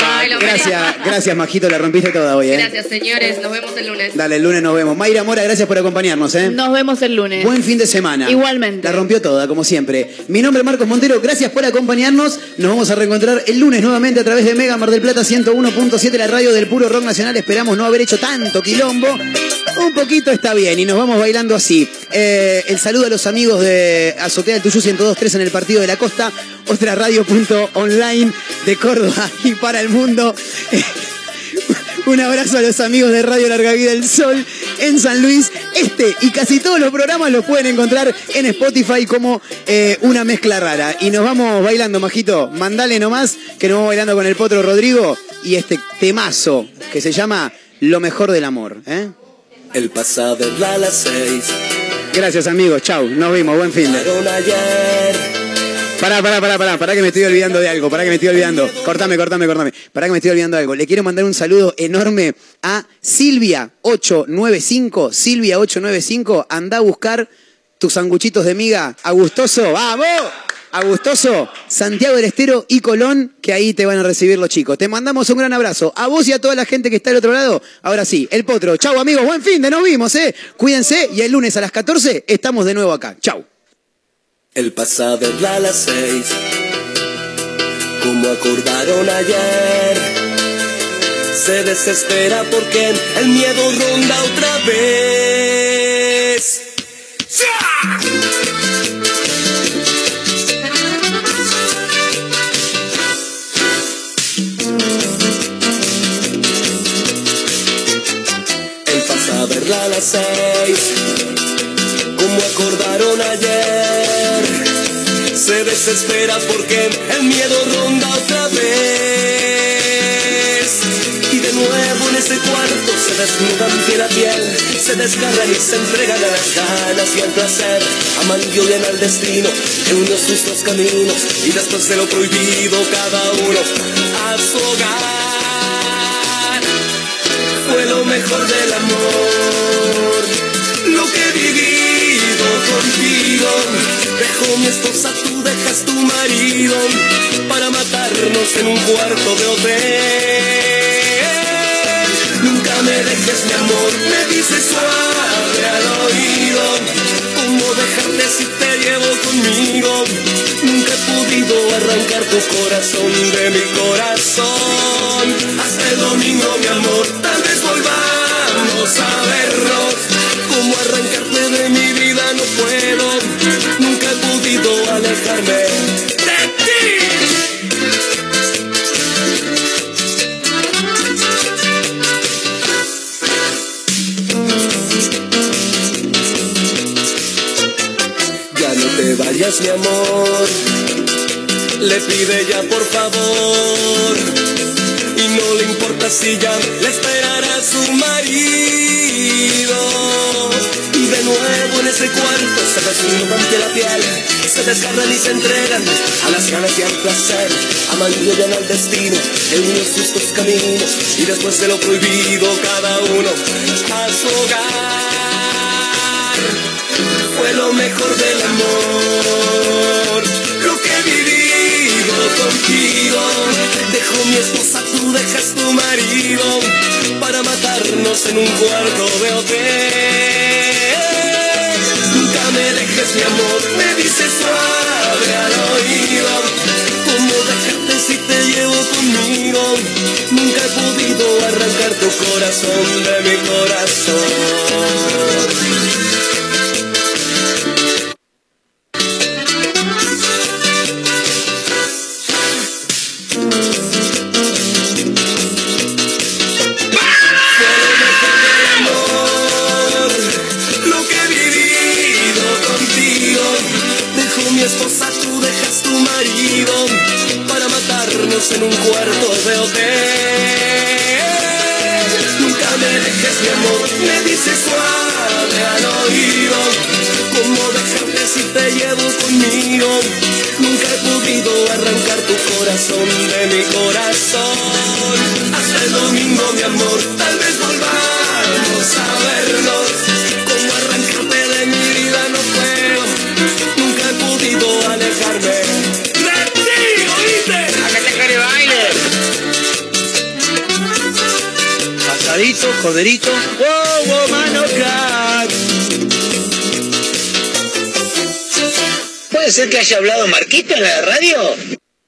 Ay, lo Majo. Gracias, gracias, Majito, la rompiste toda hoy, ¿eh? Gracias, señores. Nos vemos el lunes. Dale, el lunes nos vemos. Mayra Mora, gracias por acompañarnos, ¿eh? Nos vemos el lunes. Buen fin de semana. Igualmente. La rompió toda, como siempre. Mi nombre es Marcos Montero, gracias por acompañarnos. Nos vamos a reencontrar el lunes nuevamente a través de Mega Mar del Plata 101.7, la radio del puro rock nacional. Esperamos no haber hecho tanto quilombo. Un poquito está bien y nos vamos bailando así. Eh, el saludo a los amigos de Azotea del Tuyú 102.3 en el Partido de la Costa, otra radio.online de Córdoba y para el mundo. Un abrazo a los amigos de Radio Larga Vida del Sol en San Luis. Este y casi todos los programas los pueden encontrar en Spotify como eh, una mezcla rara. Y nos vamos bailando, majito. Mandale nomás que nos vamos bailando con el potro Rodrigo y este temazo que se llama Lo mejor del amor. ¿eh? El pasado a las seis. Gracias amigos, chau, nos vemos, buen fin de. Pará, pará, pará, pará, pará que me estoy olvidando de algo, pará que me estoy olvidando. Cortame, cortame, cortame. Pará que me estoy olvidando de algo. Le quiero mandar un saludo enorme a Silvia895. Silvia895, anda a buscar tus sanguchitos de miga. Agustoso, ¡vamos! Agustoso, Santiago del Estero y Colón, que ahí te van a recibir los chicos. Te mandamos un gran abrazo. A vos y a toda la gente que está al otro lado. Ahora sí, el potro. Chau amigos, buen fin de nos vimos, ¿eh? Cuídense y el lunes a las 14 estamos de nuevo acá. Chau. El pasado a las seis. Como acordaron ayer. Se desespera porque el miedo ronda otra vez. El pasado a las seis. Como acordaron ayer. Se desespera porque el miedo ronda otra vez. Y de nuevo en ese cuarto se desnudan piel a piel. Se desgarran y se entregan a las ganas y al placer. Aman y odian al destino que unió sus dos caminos. Y después de lo prohibido cada uno a su hogar. Fue lo mejor del amor. Lo que he vivido contigo. Dejo mi esposa, tú dejas tu marido. Para matarnos en un cuarto de hotel. Nunca me dejes mi amor, me dices suave al oído. ¿Cómo dejarte si te llevo conmigo? Nunca he podido arrancar tu corazón de mi corazón. Hasta el domingo, mi amor, tal vez volvamos a vernos. Cómo arrancarte de mi vida no puedo. Podido alejarme de ti. Ya no te vayas, mi amor. Le pide ya por favor. Y no le importa si ya le esperará su marido. Cuarto se desnudan ante la piel. Se desgarran y se entregan a las ganas y al placer. Aman y odian al destino que unió sus dos caminos. Y después de lo prohibido, cada uno a su hogar. Fue lo mejor del amor. Lo que he vivido contigo. Dejo mi esposa, tú dejas tu marido. Para matarnos en un cuarto de hotel. Dejes mi amor, me dices suave al oído. ¿Cómo dejarte si te llevo conmigo? Nunca he podido arrancar tu corazón de mi corazón.